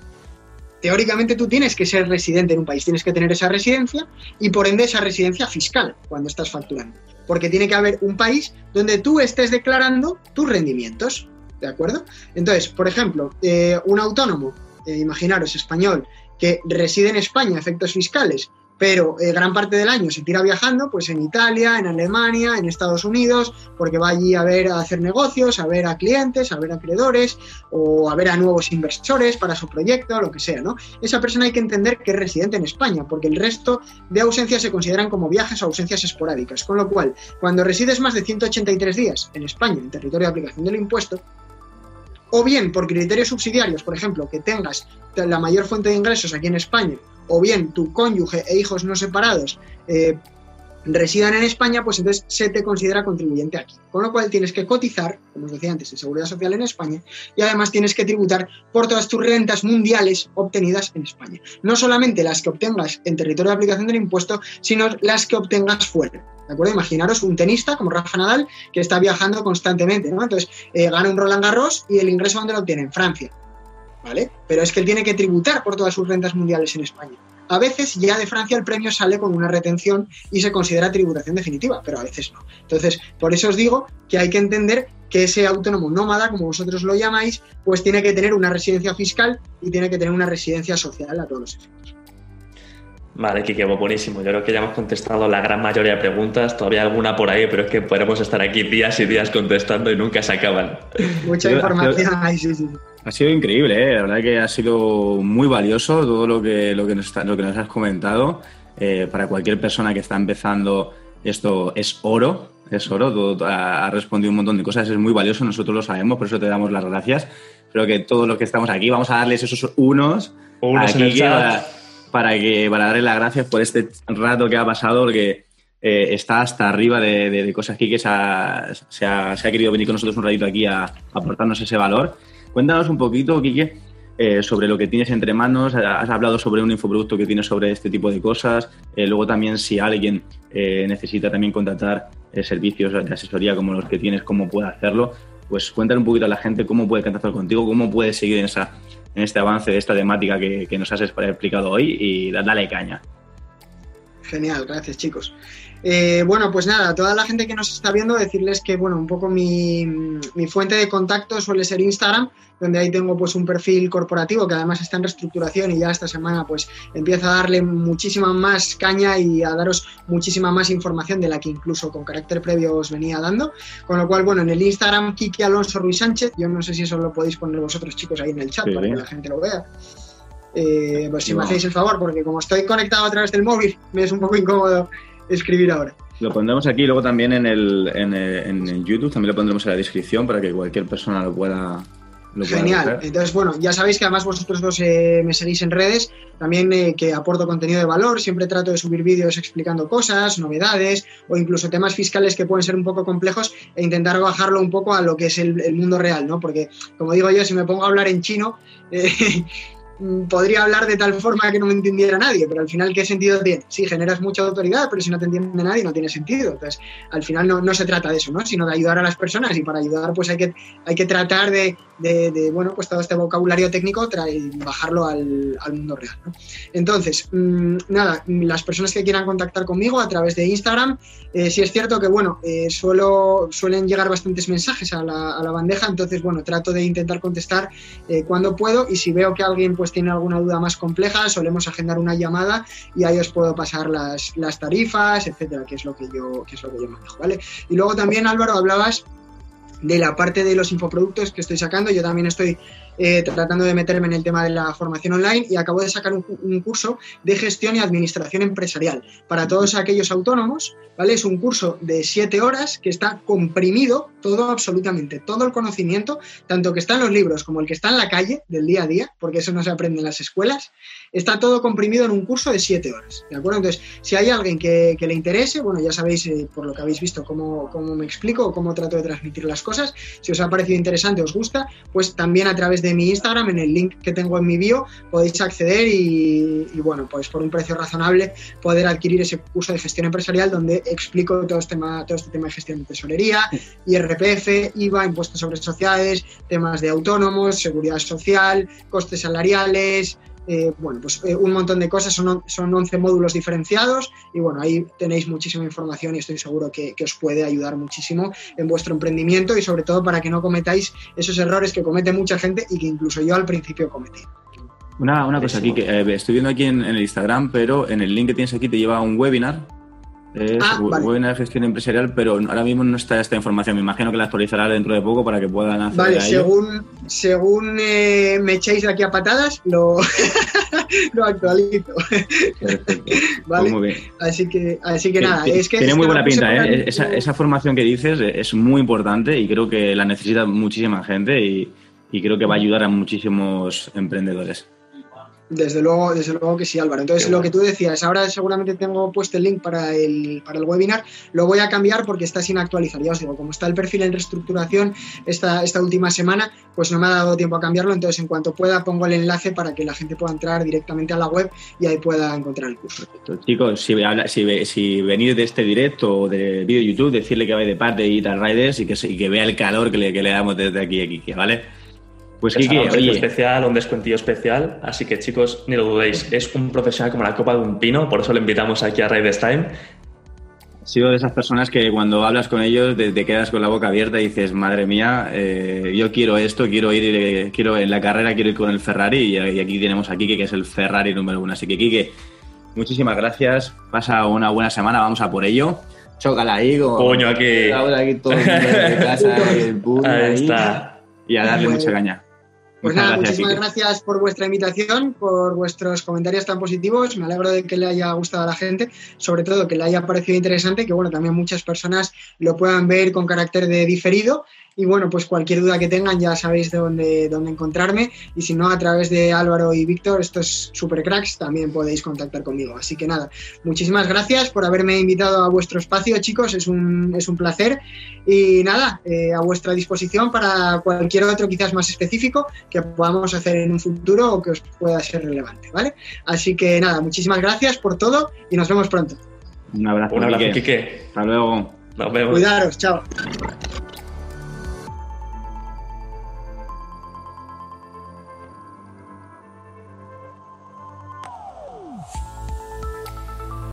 Teóricamente tú tienes que ser residente en un país, tienes que tener esa residencia y por ende esa residencia fiscal cuando estás facturando. Porque tiene que haber un país donde tú estés declarando tus rendimientos. ¿De acuerdo? Entonces, por ejemplo, eh, un autónomo, imaginaros español, que reside en España efectos fiscales, pero eh, gran parte del año se tira viajando, pues en Italia, en Alemania, en Estados Unidos, porque va allí a ver a hacer negocios, a ver a clientes, a ver a acreedores o a ver a nuevos inversores para su proyecto, lo que sea, ¿no? Esa persona hay que entender que es residente en España, porque el resto de ausencias se consideran como viajes o ausencias esporádicas, con lo cual, cuando resides más de 183 días en España, en territorio de aplicación del impuesto, o bien por criterios subsidiarios, por ejemplo, que tengas la mayor fuente de ingresos aquí en España, o bien tu cónyuge e hijos no separados eh, residan en España, pues entonces se te considera contribuyente aquí. Con lo cual tienes que cotizar, como os decía antes, en seguridad social en España y además tienes que tributar por todas tus rentas mundiales obtenidas en España. No solamente las que obtengas en territorio de aplicación del impuesto, sino las que obtengas fuera. ¿De acuerdo? Imaginaros un tenista como Rafa Nadal que está viajando constantemente, ¿no? Entonces eh, gana un Roland Garros y el ingreso donde lo obtiene, en Francia. ¿Vale? Pero es que él tiene que tributar por todas sus rentas mundiales en España. A veces ya de Francia el premio sale con una retención y se considera tributación definitiva, pero a veces no. Entonces, por eso os digo que hay que entender que ese autónomo nómada, como vosotros lo llamáis, pues tiene que tener una residencia fiscal y tiene que tener una residencia social a todos los efectos. Vale, Kike, buenísimo. Yo creo que ya hemos contestado la gran mayoría de preguntas, todavía alguna por ahí, pero es que podemos estar aquí días y días contestando y nunca se acaban. Mucha información ahí, sí, sí. Ha sido increíble, ¿eh? la verdad que ha sido muy valioso todo lo que, lo que, nos, lo que nos has comentado. Eh, para cualquier persona que está empezando, esto es oro, es oro, todo, ha, respondido un montón de cosas, es muy valioso, nosotros lo sabemos, por eso te damos las gracias. Creo que todos los que estamos aquí vamos a darles esos unos, unos aquí para, para, que, para darles las gracias por este rato que ha pasado, porque eh, está hasta arriba de, cosas aquí que se ha, se, ha, querido venir con nosotros un ratito aquí a aportarnos ese valor. Cuéntanos un poquito, Quique, eh, sobre lo que tienes entre manos. Has hablado sobre un infoproducto que tienes sobre este tipo de cosas. Eh, luego también si alguien eh, necesita también contratar servicios de asesoría como los que tienes, cómo puede hacerlo. Pues cuéntale un poquito a la gente cómo puede contactar contigo, cómo puede seguir en, esa, en este avance de esta temática que, que nos has explicado hoy y dale caña. Genial, gracias chicos. Eh, bueno, pues nada, a toda la gente que nos está viendo, decirles que, bueno, un poco mi, fuente de contacto suele ser Instagram, donde ahí tengo pues un perfil corporativo que además está en reestructuración y ya esta semana pues empiezo a darle muchísima más caña y a daros muchísima más información de la que incluso con carácter previo os venía dando. Con lo cual, bueno, en el Instagram Kiki Alonso Ruiz Sánchez, yo no sé si eso lo podéis poner vosotros chicos ahí en el chat para que la gente lo vea. Eh, pues si me hacéis el favor, porque como estoy conectado a través del móvil, me es un poco incómodo escribir ahora. Lo pondremos aquí, luego también en, el, en, YouTube, también lo pondremos en la descripción para que cualquier persona lo pueda, Genial. Entonces, bueno, ya sabéis que además vosotros dos eh, me seguís en redes, también eh, que aporto contenido de valor, siempre trato de subir vídeos explicando cosas, novedades o incluso temas fiscales que pueden ser un poco complejos e intentar bajarlo un poco a lo que es el, mundo real, ¿no? Porque, como digo yo, si me pongo a hablar en chino, eh, podría hablar de tal forma que no me entendiera nadie, pero al final, ¿qué sentido tiene? Sí, generas mucha autoridad, pero si no te entiende nadie, no tiene sentido. Entonces, al final no, no se trata de eso, ¿no? Sino de ayudar a las personas y para ayudar, pues hay que, hay que tratar de, de, bueno, pues todo este vocabulario técnico y bajarlo al, al, mundo real, ¿no? Entonces, mm, nada, las personas que quieran contactar conmigo a través de Instagram, eh, sí es cierto que, bueno, eh, suelo, suelen llegar bastantes mensajes a la, a la, bandeja, entonces, bueno, trato de intentar contestar eh, cuando puedo y si veo que alguien, pues, tiene alguna duda más compleja, solemos agendar una llamada y ahí os puedo pasar las, las tarifas, etcétera, que es lo que yo, que es lo que yo manejo, ¿vale? Y luego también, Álvaro, hablabas de la parte de los infoproductos que estoy sacando. Yo también estoy eh, tratando de meterme en el tema de la formación online y acabo de sacar un, curso de gestión y administración empresarial para todos aquellos autónomos. ¿vale? Es un curso de siete horas que está comprimido todo, absolutamente todo el conocimiento, tanto que está en los libros como el que está en la calle del día a día, porque eso no se aprende en las escuelas. Está todo comprimido en un curso de siete horas. ¿De acuerdo? Entonces, si hay alguien que, le interese, bueno, ya sabéis eh, por lo que habéis visto cómo, cómo me explico, cómo trato de transmitir las cosas. Si os ha parecido interesante, os gusta, pues también a través de de mi Instagram, en el link que tengo en mi bio, podéis acceder y, bueno, pues por un precio razonable poder adquirir ese curso de gestión empresarial donde explico todo este tema, todo este tema de gestión de tesorería, IRPF, IVA, impuestos sobre sociedades, temas de autónomos, seguridad social, costes salariales, eh, bueno, pues eh, un montón de cosas, son, son 11 módulos diferenciados y bueno, ahí tenéis muchísima información y estoy seguro que, os puede ayudar muchísimo en vuestro emprendimiento y sobre todo para que no cometáis esos errores que comete mucha gente y que incluso yo al principio cometí. Una, una cosa aquí, que eh, estoy viendo aquí en, el Instagram, pero en el link que tienes aquí te lleva a un webinar es ah, buena gestión empresarial, pero ahora mismo no está esta información. Me imagino que la actualizará dentro de poco para que puedan hacer. Vale, según, según eh, me echéis aquí a patadas, lo, lo actualizo. Perfecto. ¿Vale? Pues muy bien. Así que, así que nada. Es que Tiene muy buena pinta, ¿eh? Esa, esa, formación que dices es muy importante y creo que la necesita muchísima gente y, y creo que va a ayudar a muchísimos emprendedores. Desde luego, desde luego que sí, Álvaro. Entonces, lo que tú decías, ahora seguramente tengo puesto el link para el, para el webinar, lo voy a cambiar porque está sin actualizar. Ya os digo, como está el perfil en reestructuración esta, esta última semana, pues no me ha dado tiempo a cambiarlo. Entonces, en cuanto pueda, pongo el enlace para que la gente pueda entrar directamente a la web y ahí pueda encontrar el curso. Chicos, si, si, si venís de este directo o de vídeo YouTube, decirle que va de parte de Ital Riders y que, y que vea el calor que le, que le damos desde aquí a Kiki, ¿vale? Pues Kiki, un especial, un descuentillo especial, así que chicos, ni lo dudéis, es un profesional como la copa de un pino, por eso le invitamos aquí a Raiders Time. Ha sido de esas personas que cuando hablas con ellos te, quedas con la boca abierta y dices, madre mía, eh, yo quiero esto, quiero ir, eh, quiero en la carrera, quiero ir con el Ferrari y, aquí tenemos a Kike, que es el Ferrari número uno. Así que Kike, muchísimas gracias, pasa una buena semana, vamos a por ello. Chócala ahí, Coño, aquí. aquí todo el mundo de casa, el ahí, está. Y a darle mucha caña. Pues nada, muchísimas gracias por vuestra invitación, por vuestros comentarios tan positivos. Me alegro de que le haya gustado a la gente, sobre todo que le haya parecido interesante, que bueno, también muchas personas lo puedan ver con carácter de diferido y bueno, pues cualquier duda que tengan ya sabéis de dónde, dónde encontrarme. Y si no, a través de Álvaro y Víctor, estos super cracks, también podéis contactar conmigo. Así que nada, muchísimas gracias por haberme invitado a vuestro espacio, chicos. Es un, es un placer. Y nada, eh, a vuestra disposición para cualquier otro quizás más específico que podamos hacer en un futuro o que os pueda ser relevante, ¿vale? Así que nada, muchísimas gracias por todo y nos vemos pronto. Un abrazo, un abrazo Hasta luego. Nos vemos. Cuidaros, chao.